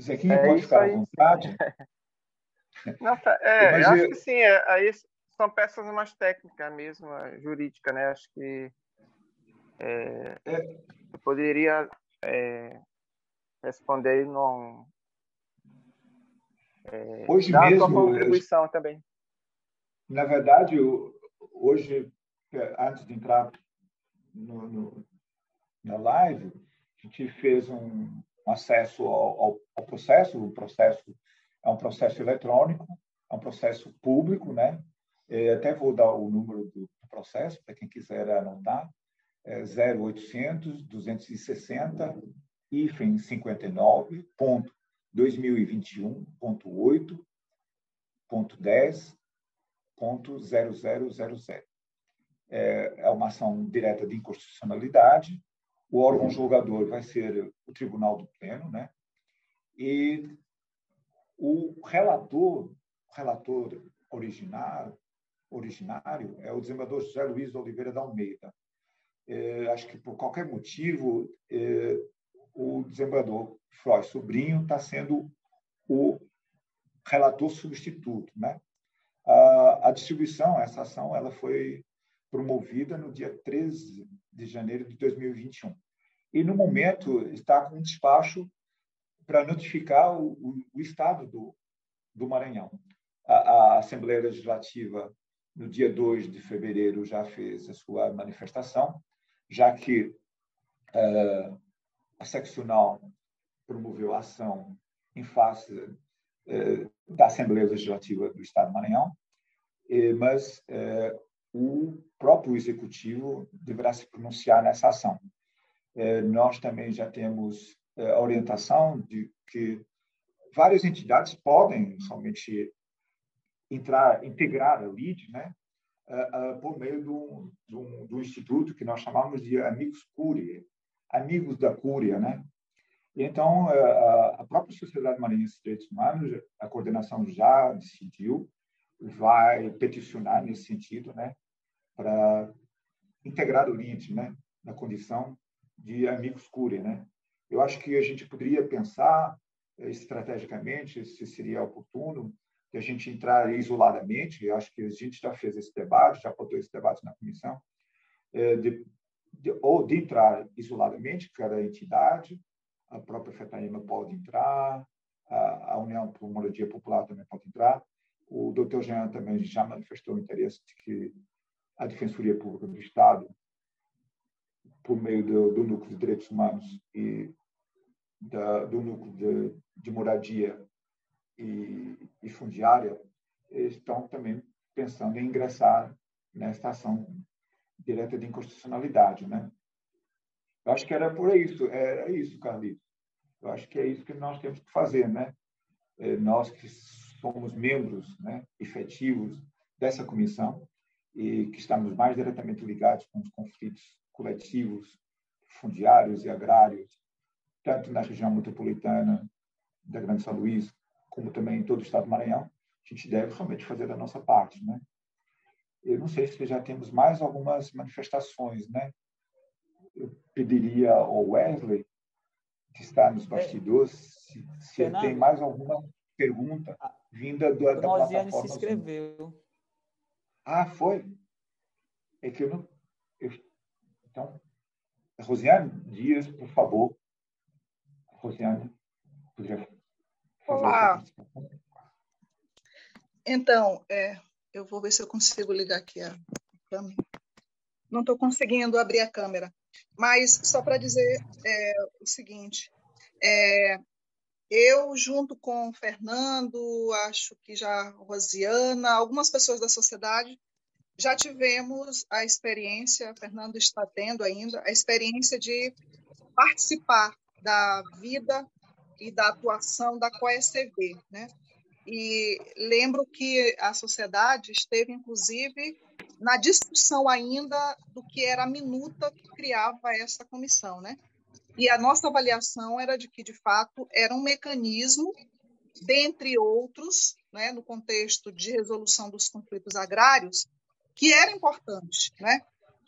Zequinha, é pode ficar à vontade. Nossa, é, eu acho que sim, é, aí são peças mais técnicas mesmo, jurídica, né? Acho que é, é. Eu poderia é, responder é, hoje dar mesmo, contribuição eu, também. Na verdade, eu, hoje, antes de entrar no, no, na live, a gente fez um acesso ao, ao, processo. O processo é um processo eletrônico, é um processo público, né? Eu até vou dar o número do processo para quem quiser anotar é 0800 260 hífen 59 ponto 2021.8 ponto 10 ponto 0000 é, é uma ação direta de inconstitucionalidade o órgão julgador vai ser o Tribunal do Pleno, né? E o relator, o relator originário, originário é o desembargador José Luiz Oliveira da Almeida é, acho que por qualquer motivo, é, o desembargador Freud Sobrinho está sendo o relator substituto. Né? A, a, distribuição, essa ação, ela foi promovida no dia 13 de janeiro de 2021. E, no momento, está com um despacho para notificar o, o, o Estado do, do Maranhão. A, a Assembleia Legislativa, no dia 2 de fevereiro, já fez a sua manifestação já que uh, a seccional promoveu a ação em face uh, da Assembleia Legislativa do Estado do Maranhão, mas o próprio Executivo deverá se pronunciar nessa ação. nós também já temos a orientação de que várias entidades podem somente entrar, integrar a LID, né, uh, por meio do, do, do, instituto que nós chamamos de Amigos Cúria, Amigos da Cúria, né? Então, a própria Sociedade Maranhense de Direitos Humanos, a coordenação já decidiu, vai peticionar nesse sentido, né, para integrar o LID, né, na condição de amigos cúria, né? Eu acho que a gente poderia pensar estrategicamente se seria oportuno que a gente entrar isoladamente, eu acho que a gente já fez esse debate, já botou esse debate na comissão, é, de, de, ou de entrar isoladamente, cada entidade, a própria FETAIMA pode entrar, a, a União por Moradia Popular também pode entrar, o doutor Jean também já manifestou o interesse de que a Defensoria Pública do Estado, por meio do, do Núcleo de Direitos Humanos e da, do Núcleo de, de Moradia, e, e fundiária estão também pensando em ingressar nesta ação direta de inconstitucionalidade, né? Eu acho que era por isso, era isso, Carlitos. Eu acho que é isso que nós temos que fazer, né? É, nós que somos membros, né, efetivos dessa comissão e que estamos mais diretamente ligados com os conflitos coletivos, fundiários e agrários tanto na região metropolitana da Grande São Luís, como também em todo o estado do Maranhão, a gente deve realmente fazer da nossa parte, né? Eu não sei se já temos mais algumas manifestações, né? Eu pediria ao Wesley, que está nos bastidores, se, se tem mais alguma pergunta vinda do, da plataforma. se inscreveu. Ah, foi? É que eu não... Eu, então, Rosiane Dias, por favor. Rosiane, poderia fazer Olá. Então, é, eu vou ver se eu consigo ligar aqui a câmera. Não estou conseguindo abrir a câmera. Mas só para dizer é, o seguinte, é, eu, junto com o Fernando, acho que já Rosiana, algumas pessoas da sociedade, já tivemos a experiência, Fernando está tendo ainda, a experiência de participar da vida e da atuação da COECV, né? E lembro que a sociedade esteve, inclusive, na discussão ainda do que era a minuta que criava essa comissão, né? E a nossa avaliação era de que, de fato, era um mecanismo, dentre outros, né, no contexto de resolução dos conflitos agrários, que era importante, né?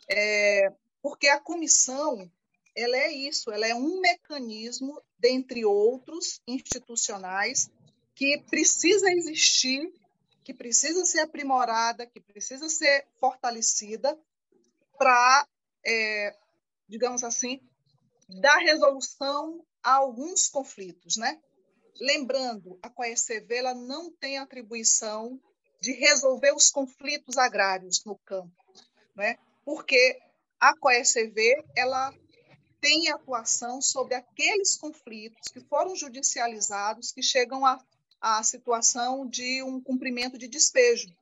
É, porque a comissão ela é isso, ela é um mecanismo, dentre outros institucionais, que precisa existir, que precisa ser aprimorada, que precisa ser fortalecida para, é, digamos assim, dar resolução a alguns conflitos, né? Lembrando, a COECV não tem atribuição de resolver os conflitos agrários no campo, né? Porque a COECV ela tem atuação sobre aqueles conflitos que foram judicializados, que chegam a a situação de um cumprimento de despejo.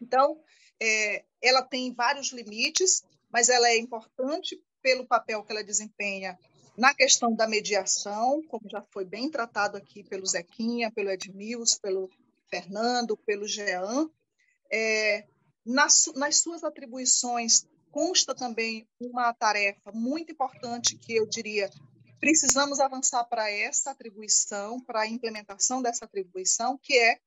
Então, é, ela tem vários limites, mas ela é importante pelo papel que ela desempenha na questão da mediação, como já foi bem tratado aqui pelo Zequinha, pelo Edmilson, pelo Fernando, pelo Jean. É, nas, nas suas atribuições consta também uma tarefa muito importante que eu diria precisamos avançar para essa atribuição, para a implementação dessa atribuição, que é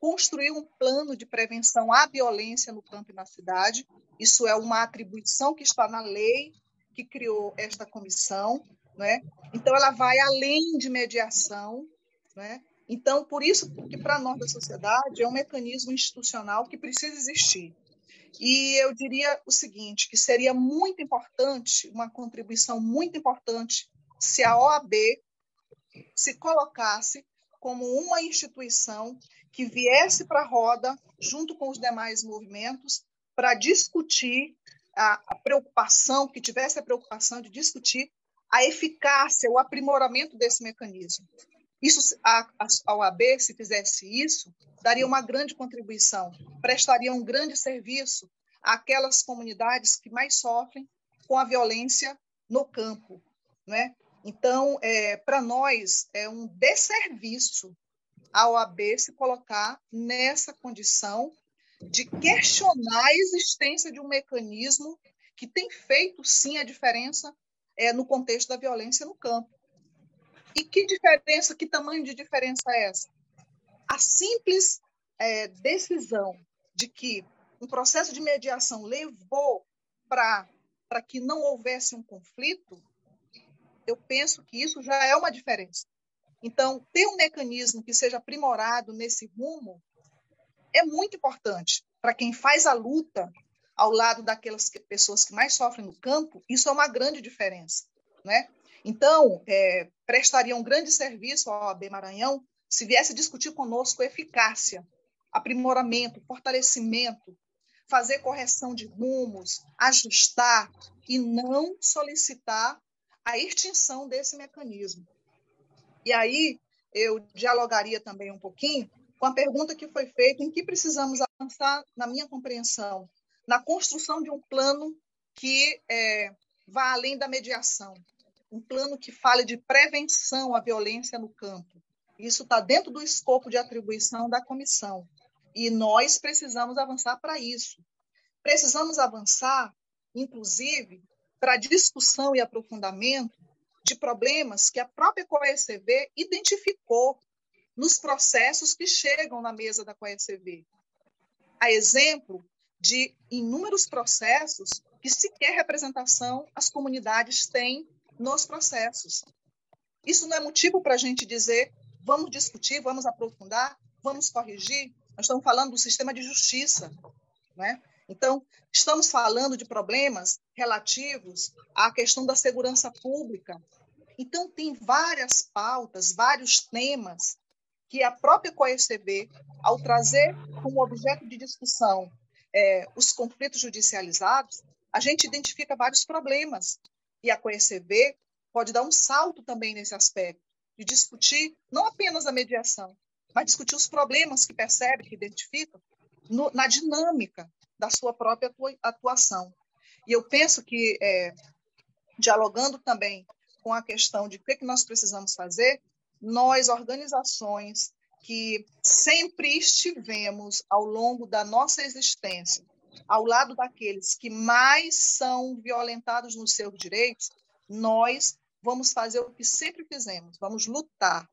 construir um plano de prevenção à violência no campo e na cidade. Isso é uma atribuição que está na lei que criou esta comissão, né? Então ela vai além de mediação, né? Então por isso que para nós da sociedade é um mecanismo institucional que precisa existir. E eu diria o seguinte, que seria muito importante, uma contribuição muito importante se a OAB se colocasse como uma instituição que viesse para a roda, junto com os demais movimentos, para discutir a, a, preocupação, que tivesse a preocupação de discutir a eficácia, o aprimoramento desse mecanismo. Isso, a, a OAB, se fizesse isso, daria uma grande contribuição, prestaria um grande serviço àquelas comunidades que mais sofrem com a violência no campo, não é? Então, é, para nós, é um desserviço a OAB se colocar nessa condição de questionar a existência de um mecanismo que tem feito, sim, a diferença é, no contexto da violência no campo. E que diferença, que tamanho de diferença é essa? A simples é, decisão de que um processo de mediação levou para que não houvesse um conflito, eu penso que isso já é uma diferença. Então, ter um mecanismo que seja aprimorado nesse rumo é muito importante para quem faz a luta ao lado daquelas pessoas que mais sofrem no campo. Isso é uma grande diferença, né? Então, é, prestaria um grande serviço ao OAB Maranhão se viesse discutir conosco eficácia, aprimoramento, fortalecimento, fazer correção de rumos, ajustar e não solicitar a extinção desse mecanismo. E aí eu dialogaria também um pouquinho com a pergunta que foi feita em que precisamos avançar, na minha compreensão, na construção de um plano que é, vá além da mediação, um plano que fale de prevenção à violência no campo. Isso está dentro do escopo de atribuição da comissão. E nós precisamos avançar para isso. Precisamos avançar, inclusive, para discussão e aprofundamento de problemas que a própria COECV identificou nos processos que chegam na mesa da COECV. A exemplo de inúmeros processos que sequer representação as comunidades têm nos processos. Isso não é motivo para a gente dizer vamos discutir, vamos aprofundar, vamos corrigir. Nós estamos falando do sistema de justiça. Né? Então, estamos falando de problemas relativos à questão da segurança pública. Então, tem várias pautas, vários temas que a própria COECB, ao trazer como objeto de discussão é, os conflitos judicializados, a gente identifica vários problemas. E a COECB pode dar um salto também nesse aspecto, de discutir não apenas a mediação, mas discutir os problemas que percebe, que identifica, no, na dinâmica da sua própria atuação. E eu penso que, é, dialogando também com a questão de o que, que nós precisamos fazer, nós, organizações que sempre estivemos ao longo da nossa existência ao lado daqueles que mais são violentados nos seus direitos, nós vamos fazer o que sempre fizemos, vamos lutar,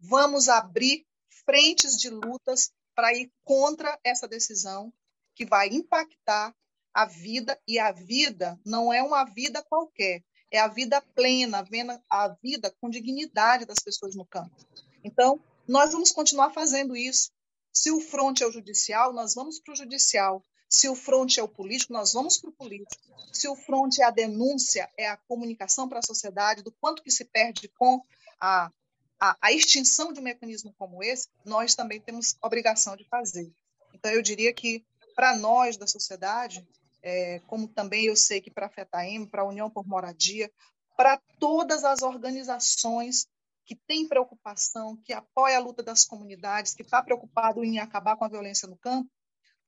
vamos abrir frentes de lutas para ir contra essa decisão que vai impactar a vida, e a vida não é uma vida qualquer, é a vida plena, a vida com dignidade das pessoas no campo. Então, nós vamos continuar fazendo isso. Se o fronte é o judicial, nós vamos para o judicial. Se o fronte é o político, nós vamos para o político. Se o fronte é a denúncia, é a comunicação para a sociedade, do quanto que se perde com a, a, a extinção de um mecanismo como esse, nós também temos obrigação de fazer. Então, eu diria que, para nós da sociedade, é, como também eu sei que para a FETAM, para a União por Moradia, para todas as organizações que têm preocupação, que apoia a luta das comunidades, que está preocupado em acabar com a violência no campo,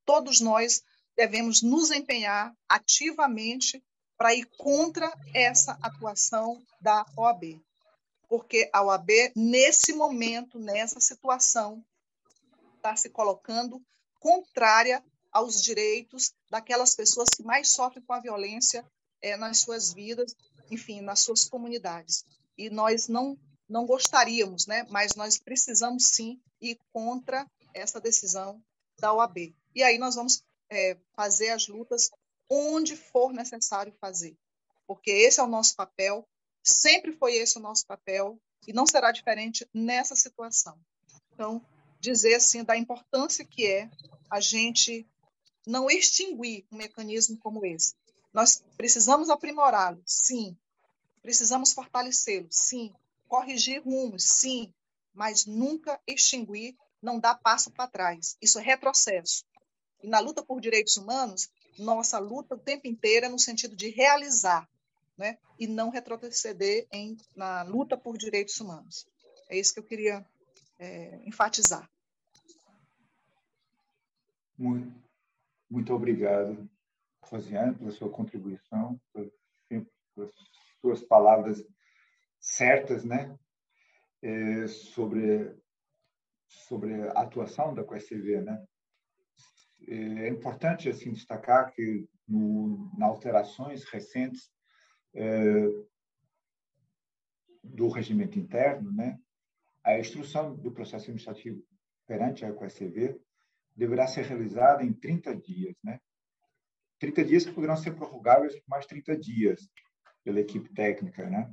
todos nós devemos nos empenhar ativamente para ir contra essa atuação da OAB. Porque a OAB, nesse momento, nessa situação, está se colocando contrária aos direitos daquelas pessoas que mais sofrem com a violência é, nas suas vidas, enfim, nas suas comunidades. E nós não não gostaríamos, né? Mas nós precisamos sim ir contra essa decisão da OAB. E aí nós vamos é, fazer as lutas onde for necessário fazer, porque esse é o nosso papel, sempre foi esse o nosso papel e não será diferente nessa situação. Então, dizer assim da importância que é a gente não extinguir um mecanismo como esse. Nós precisamos aprimorá-lo, sim. Precisamos fortalecê-lo, sim. Corrigir rumos, sim. Mas nunca extinguir, não dar passo para trás. Isso é retrocesso. E na luta por direitos humanos, nossa luta o tempo inteiro é no sentido de realizar, né? e não retroceder em, na luta por direitos humanos. É isso que eu queria é, enfatizar. Muito, muito obrigado, Rosiane, pela sua contribuição, pelas suas palavras certas, né, é, sobre sobre a atuação da QSV, né. É importante assim destacar que no, alterações recentes é, do regimento interno, né, a instrução do processo administrativo perante a QSV deverá ser realizada em 30 dias, né? 30 dias que poderão ser prorrogáveis por mais 30 dias pela equipe técnica, né?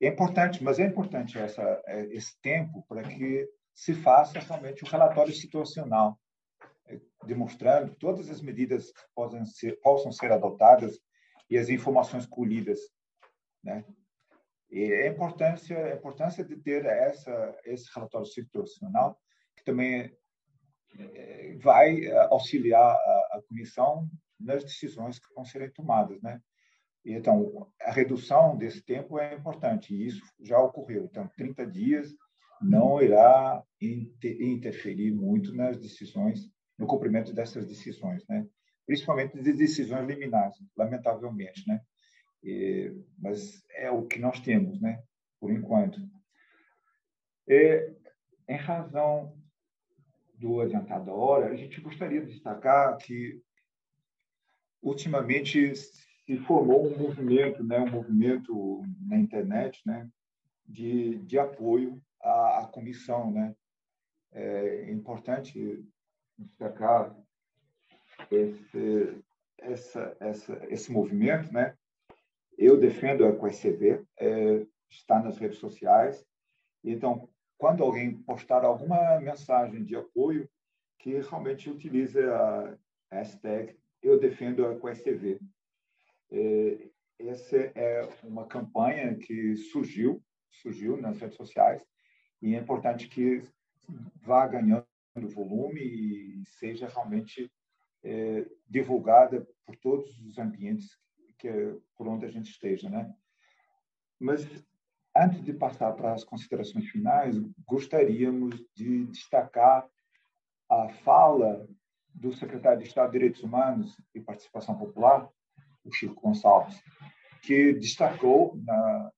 É importante, mas é importante essa, é, esse tempo para que se faça realmente o um relatório situacional, é, demonstrando todas as medidas que possam ser, possam ser adotadas e as informações colhidas, né? E é a importância, a importância de ter essa, esse relatório situacional, que também vai eh, auxiliar a, a comissão nas decisões que vão serem tomadas, né? Então, a redução desse tempo é importante, e isso já ocorreu. Então, 30 dias não irá interferir muito nas decisões, no cumprimento dessas decisões, né? principalmente de decisões liminares, lamentavelmente. Né? E, mas é o que nós temos, né? por enquanto. E, em razão do adiantado da hora, a gente gostaria de destacar que, ultimamente, se formou um movimento, né, um movimento na internet, né, de, de apoio à, à comissão, né. É importante destacar esse, essa, essa, esse movimento, né? Eu defendo a QSCV, é, está nas redes sociais. Então, quando alguém postar alguma mensagem de apoio, que realmente utilize a hashtag Eu Defendo a QSCV. É, essa é uma campanha que surgiu, surgiu nas redes sociais, e é importante que vá ganhando volume e seja realmente é, divulgada por todos os ambientes que por onde a gente esteja, né? Mas antes de passar para as considerações finais, gostaríamos de destacar a fala do secretário de Estado de Direitos Humanos e Participação Popular, o Chico Gonçalves, que destacou na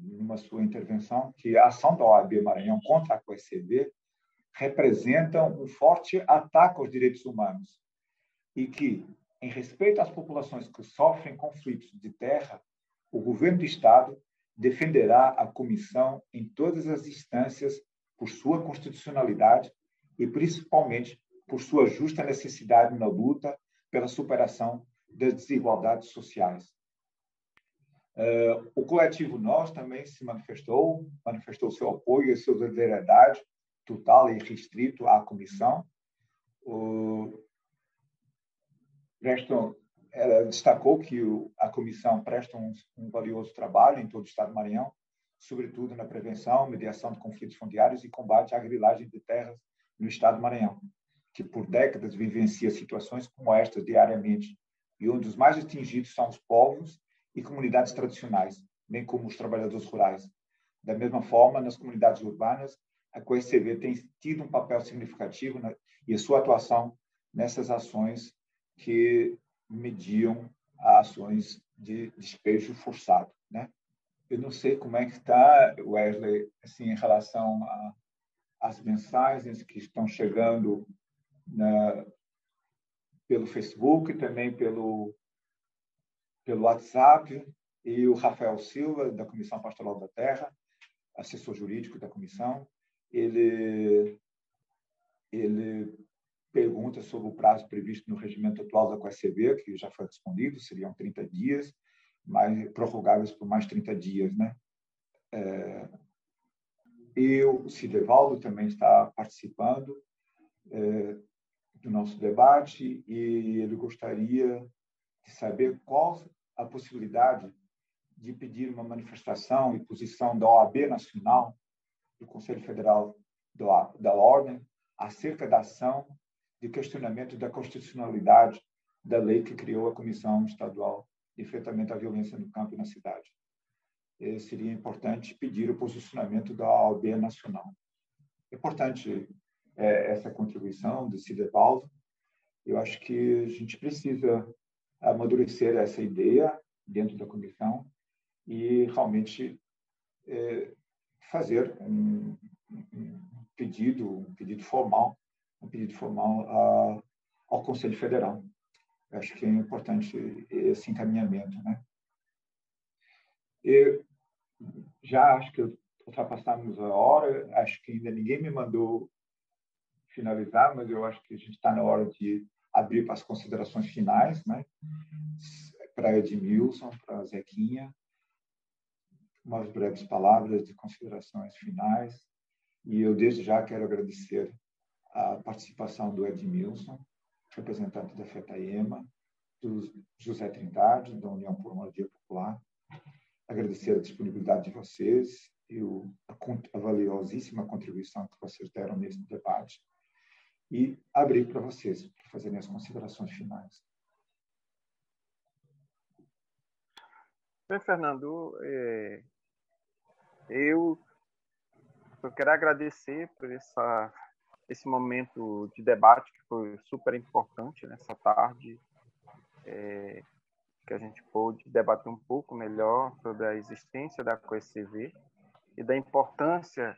numa sua intervenção que a ação da OAB Maranhão contra a COECB representa um forte ataque aos direitos humanos e que, em respeito às populações que sofrem conflitos de terra, o governo do Estado defenderá a comissão em todas as instâncias por sua constitucionalidade e principalmente por sua justa necessidade na luta pela superação das desigualdades sociais. Uh, o coletivo Nós também se manifestou, manifestou seu apoio e sua solidariedade total e restrito à comissão. O, prestam, ela destacou que a comissão presta um, um, valioso trabalho em todo o estado do Maranhão, sobretudo na prevenção, mediação de conflitos fundiários e combate à grilagem de terras no estado do Maranhão, que por décadas vivencia situações como estas diariamente, e um dos mais atingidos são os povos e comunidades tradicionais, bem como os trabalhadores rurais. Da mesma forma, nas comunidades urbanas, a COECV tem tido um papel significativo na, e a sua atuação nessas ações que mediam ações de despejo forçado, né? Eu não sei como é que está, Wesley, assim, em relação às mensagens que estão chegando na, pelo Facebook, também pelo, pelo WhatsApp, e o Rafael Silva, da Comissão Pastoral da Terra, assessor jurídico da comissão, ele, ele pergunta sobre o prazo previsto no regimento atual da QSB, que já foi respondido, seriam 30 dias, mas prorrogáveis por mais 30 dias, né? É, e o Cidevaldo também está participando é, do nosso debate e ele gostaria de saber qual a possibilidade de pedir uma manifestação e posição da OAB Nacional, do Conselho Federal da Ordem, acerca da ação de questionamento da constitucionalidade da lei que criou a Comissão Estadual de Enfrentamento à Violência no Campo e na Cidade. E seria importante pedir o posicionamento da OAB Nacional. É importante é, essa contribuição do Cidevaldo. Eu acho que a gente precisa amadurecer essa ideia dentro da comissão e realmente é, fazer um, um, pedido, um pedido formal um pedido formal a, ao Conselho Federal. Eu acho que é importante esse encaminhamento, né? Eu já acho que ultrapassamos a hora, acho que ainda ninguém me mandou finalizar, mas eu acho que a gente está na hora de abrir para as considerações finais, né? Para Edmilson, para Zequinha, umas breves palavras de considerações finais. E eu desde já quero agradecer a participação do Edmilson, representante da FETAEMA, do José Trindade, da União por uma Dia Popular. Agradecer a disponibilidade de vocês e a valiosíssima contribuição que vocês deram nesse debate e abrir para vocês para fazerem as considerações finais. Bem, Fernando, é, eu, eu quero agradecer por essa esse momento de debate que foi super importante nessa tarde, é, que a gente pôde debater um pouco melhor sobre a existência da COECV e da importância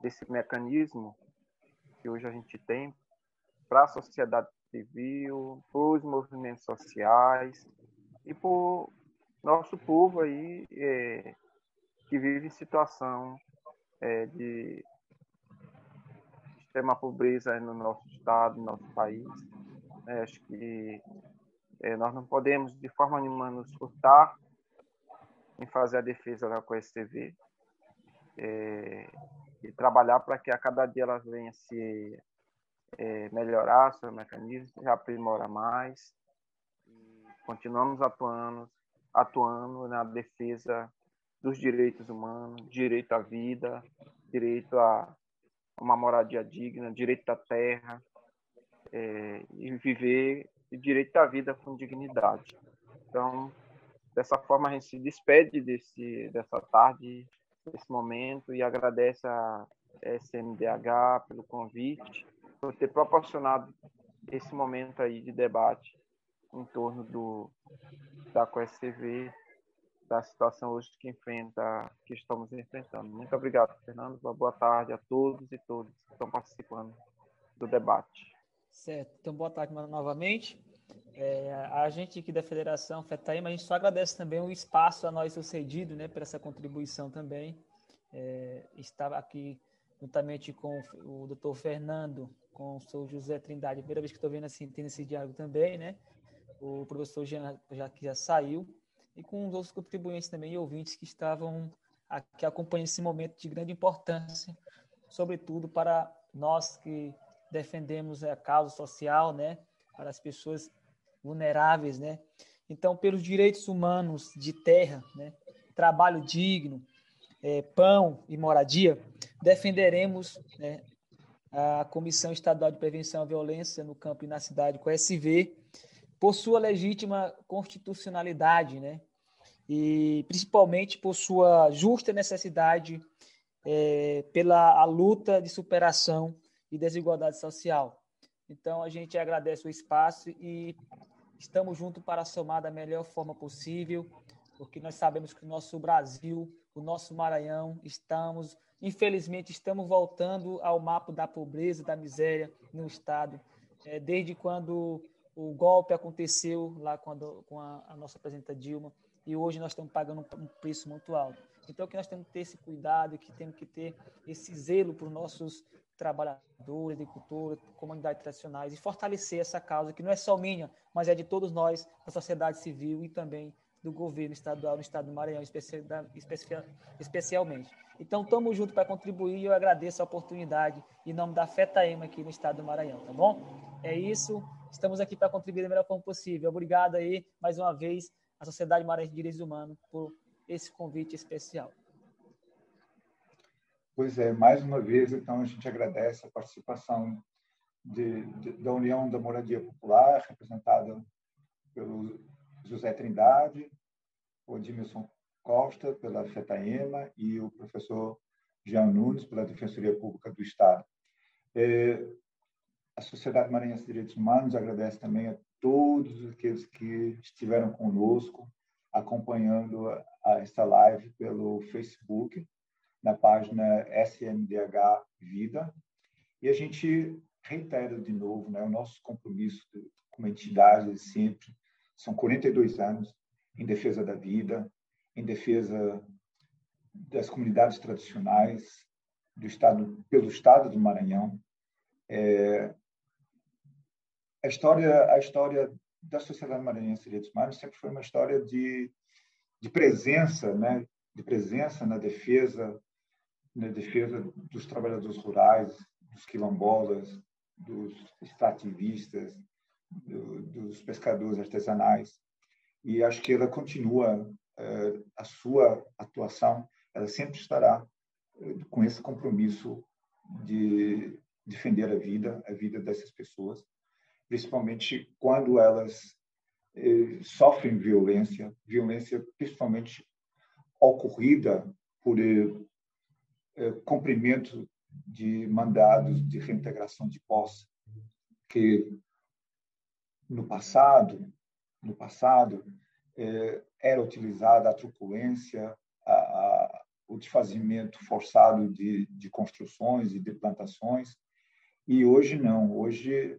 desse mecanismo que hoje a gente tem para a sociedade civil, para os movimentos sociais, e por nosso povo aí é, que vive situação é, de extrema pobreza no nosso estado, no nosso país. É, acho que é, nós não podemos, de forma nenhuma, nos furtar em fazer a defesa da COSTV é, e trabalhar para que a cada dia ela venha se é, melhorar seus mecanismos, aprimorar mais. E continuamos atuando, atuando na defesa dos direitos humanos, direito à vida, direito a uma moradia digna, direito à terra, é, e viver o direito à vida com dignidade. Então, dessa forma, a gente se despede desse, dessa tarde, desse momento, e agradece a SMDH pelo convite, por ter proporcionado esse momento aí de debate em torno do, da COSCV, da situação hoje que enfrenta, que estamos enfrentando. Muito obrigado, Fernando. Boa tarde a todos e todas que estão participando do debate. Certo. Então, boa tarde novamente. É, a gente aqui da Federação FETAIMA, a gente só agradece também o espaço a nós sucedido, né, por essa contribuição também. É, estava aqui juntamente com o doutor Fernando, com o senhor José Trindade, primeira vez que estou vendo assim, tendo esse diálogo também, né? O professor Jean, já que já saiu, e com os outros contribuintes também e ouvintes que estavam aqui acompanhando esse momento de grande importância, sobretudo para nós que defendemos a causa social, né, para as pessoas vulneráveis, né? Então, pelos direitos humanos de terra, né, trabalho digno, é, pão e moradia, defenderemos né, a Comissão Estadual de Prevenção à Violência no Campo e na Cidade, com a SV, por sua legítima constitucionalidade, né? E principalmente por sua justa necessidade é, pela a luta de superação e desigualdade social. Então a gente agradece o espaço e estamos juntos para somar da melhor forma possível, porque nós sabemos que o nosso Brasil, o nosso Maranhão, estamos, infelizmente, estamos voltando ao mapa da pobreza, da miséria no estado, é, desde quando o golpe aconteceu lá com a, a nossa presidenta Dilma e hoje nós estamos pagando um preço muito alto. Então, que nós temos que ter esse cuidado, que temos que ter esse zelo por nossos trabalhadores, agricultores, comunidades tradicionais e fortalecer essa causa que não é só minha, mas é de todos nós, da sociedade civil e também do governo estadual no estado do Maranhão, especialmente. Então, estamos juntos para contribuir e eu agradeço a oportunidade em nome da FETAEMA aqui no estado do Maranhão, tá bom? É isso. Estamos aqui para contribuir da melhor forma possível. Obrigado aí, mais uma vez, à Sociedade Maranhense de Direitos Humanos por esse convite especial. Pois é, mais uma vez, então, a gente agradece a participação de, de, da União da Moradia Popular, representada pelo José Trindade, o Edmilson Costa, pela FETAEMA, e o professor Jean Nunes, pela Defensoria Pública do Estado. É, a Sociedade Maranhense de Direitos Humanos agradece também a todos aqueles que estiveram conosco acompanhando a, esta live pelo Facebook, na página SMDH Vida. E a gente reitera de novo né, o nosso compromisso como entidade sempre. São 42 anos em defesa da vida, em defesa das comunidades tradicionais do estado pelo estado do Maranhão é, a história a história da sociedade maranhense de direitos humanos sempre foi uma história de, de presença né? De presença na defesa na defesa dos trabalhadores rurais dos quilombolas dos extrativistas do, dos pescadores artesanais. E acho que ela continua eh, a sua atuação ela sempre estará eh, com esse compromisso de defender a vida a vida dessas pessoas principalmente quando elas eh, sofrem violência, violência principalmente ocorrida por eh, eh, cumprimento de mandados de reintegração de posse, que no passado, no passado era utilizada a truculência, a, a, o desfazimento forçado de, de construções e de plantações, e hoje não. Hoje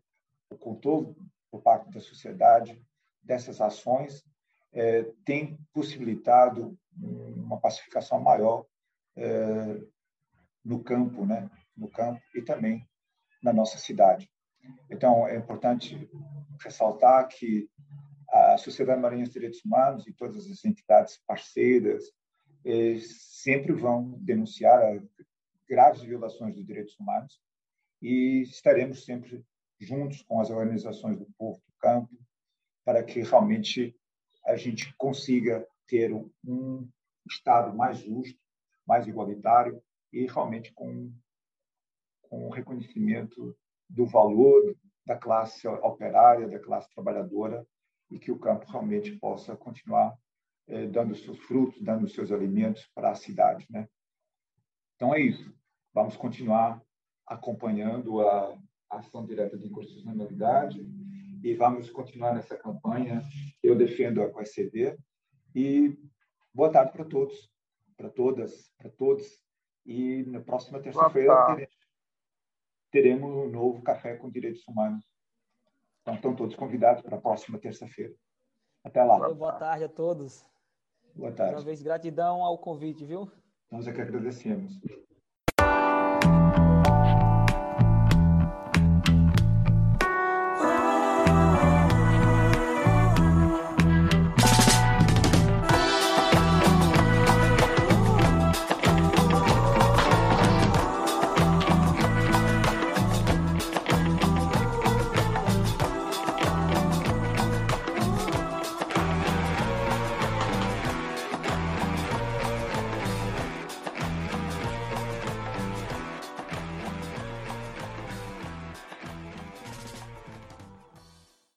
o controle por parte da sociedade dessas ações é, tem possibilitado uma pacificação maior é, no campo, né? No campo e também na nossa cidade. Então, é importante ressaltar que a Sociedade Maranhense de Direitos Humanos e todas as entidades parceiras eh, sempre vão denunciar graves violações dos direitos humanos e estaremos sempre juntos com as organizações do povo do campo para que realmente a gente consiga ter um Estado mais justo, mais igualitário e realmente com, com o reconhecimento do valor da classe operária, da classe trabalhadora e que o campo realmente possa continuar eh, dando seus frutos, dando seus alimentos para a cidade, né? Então é isso. Vamos continuar acompanhando a ação direta de inconstitucionalidade e vamos continuar nessa campanha. Eu defendo a QSCD e boa tarde para todos, para todas, para todos. E na próxima terça-feira teremos, teremos um novo café com direitos humanos. Então estão todos convidados para a próxima terça-feira. Até lá. Boa tarde a todos. Boa tarde. Uma vez gratidão ao convite, viu? Nós é que agradecemos.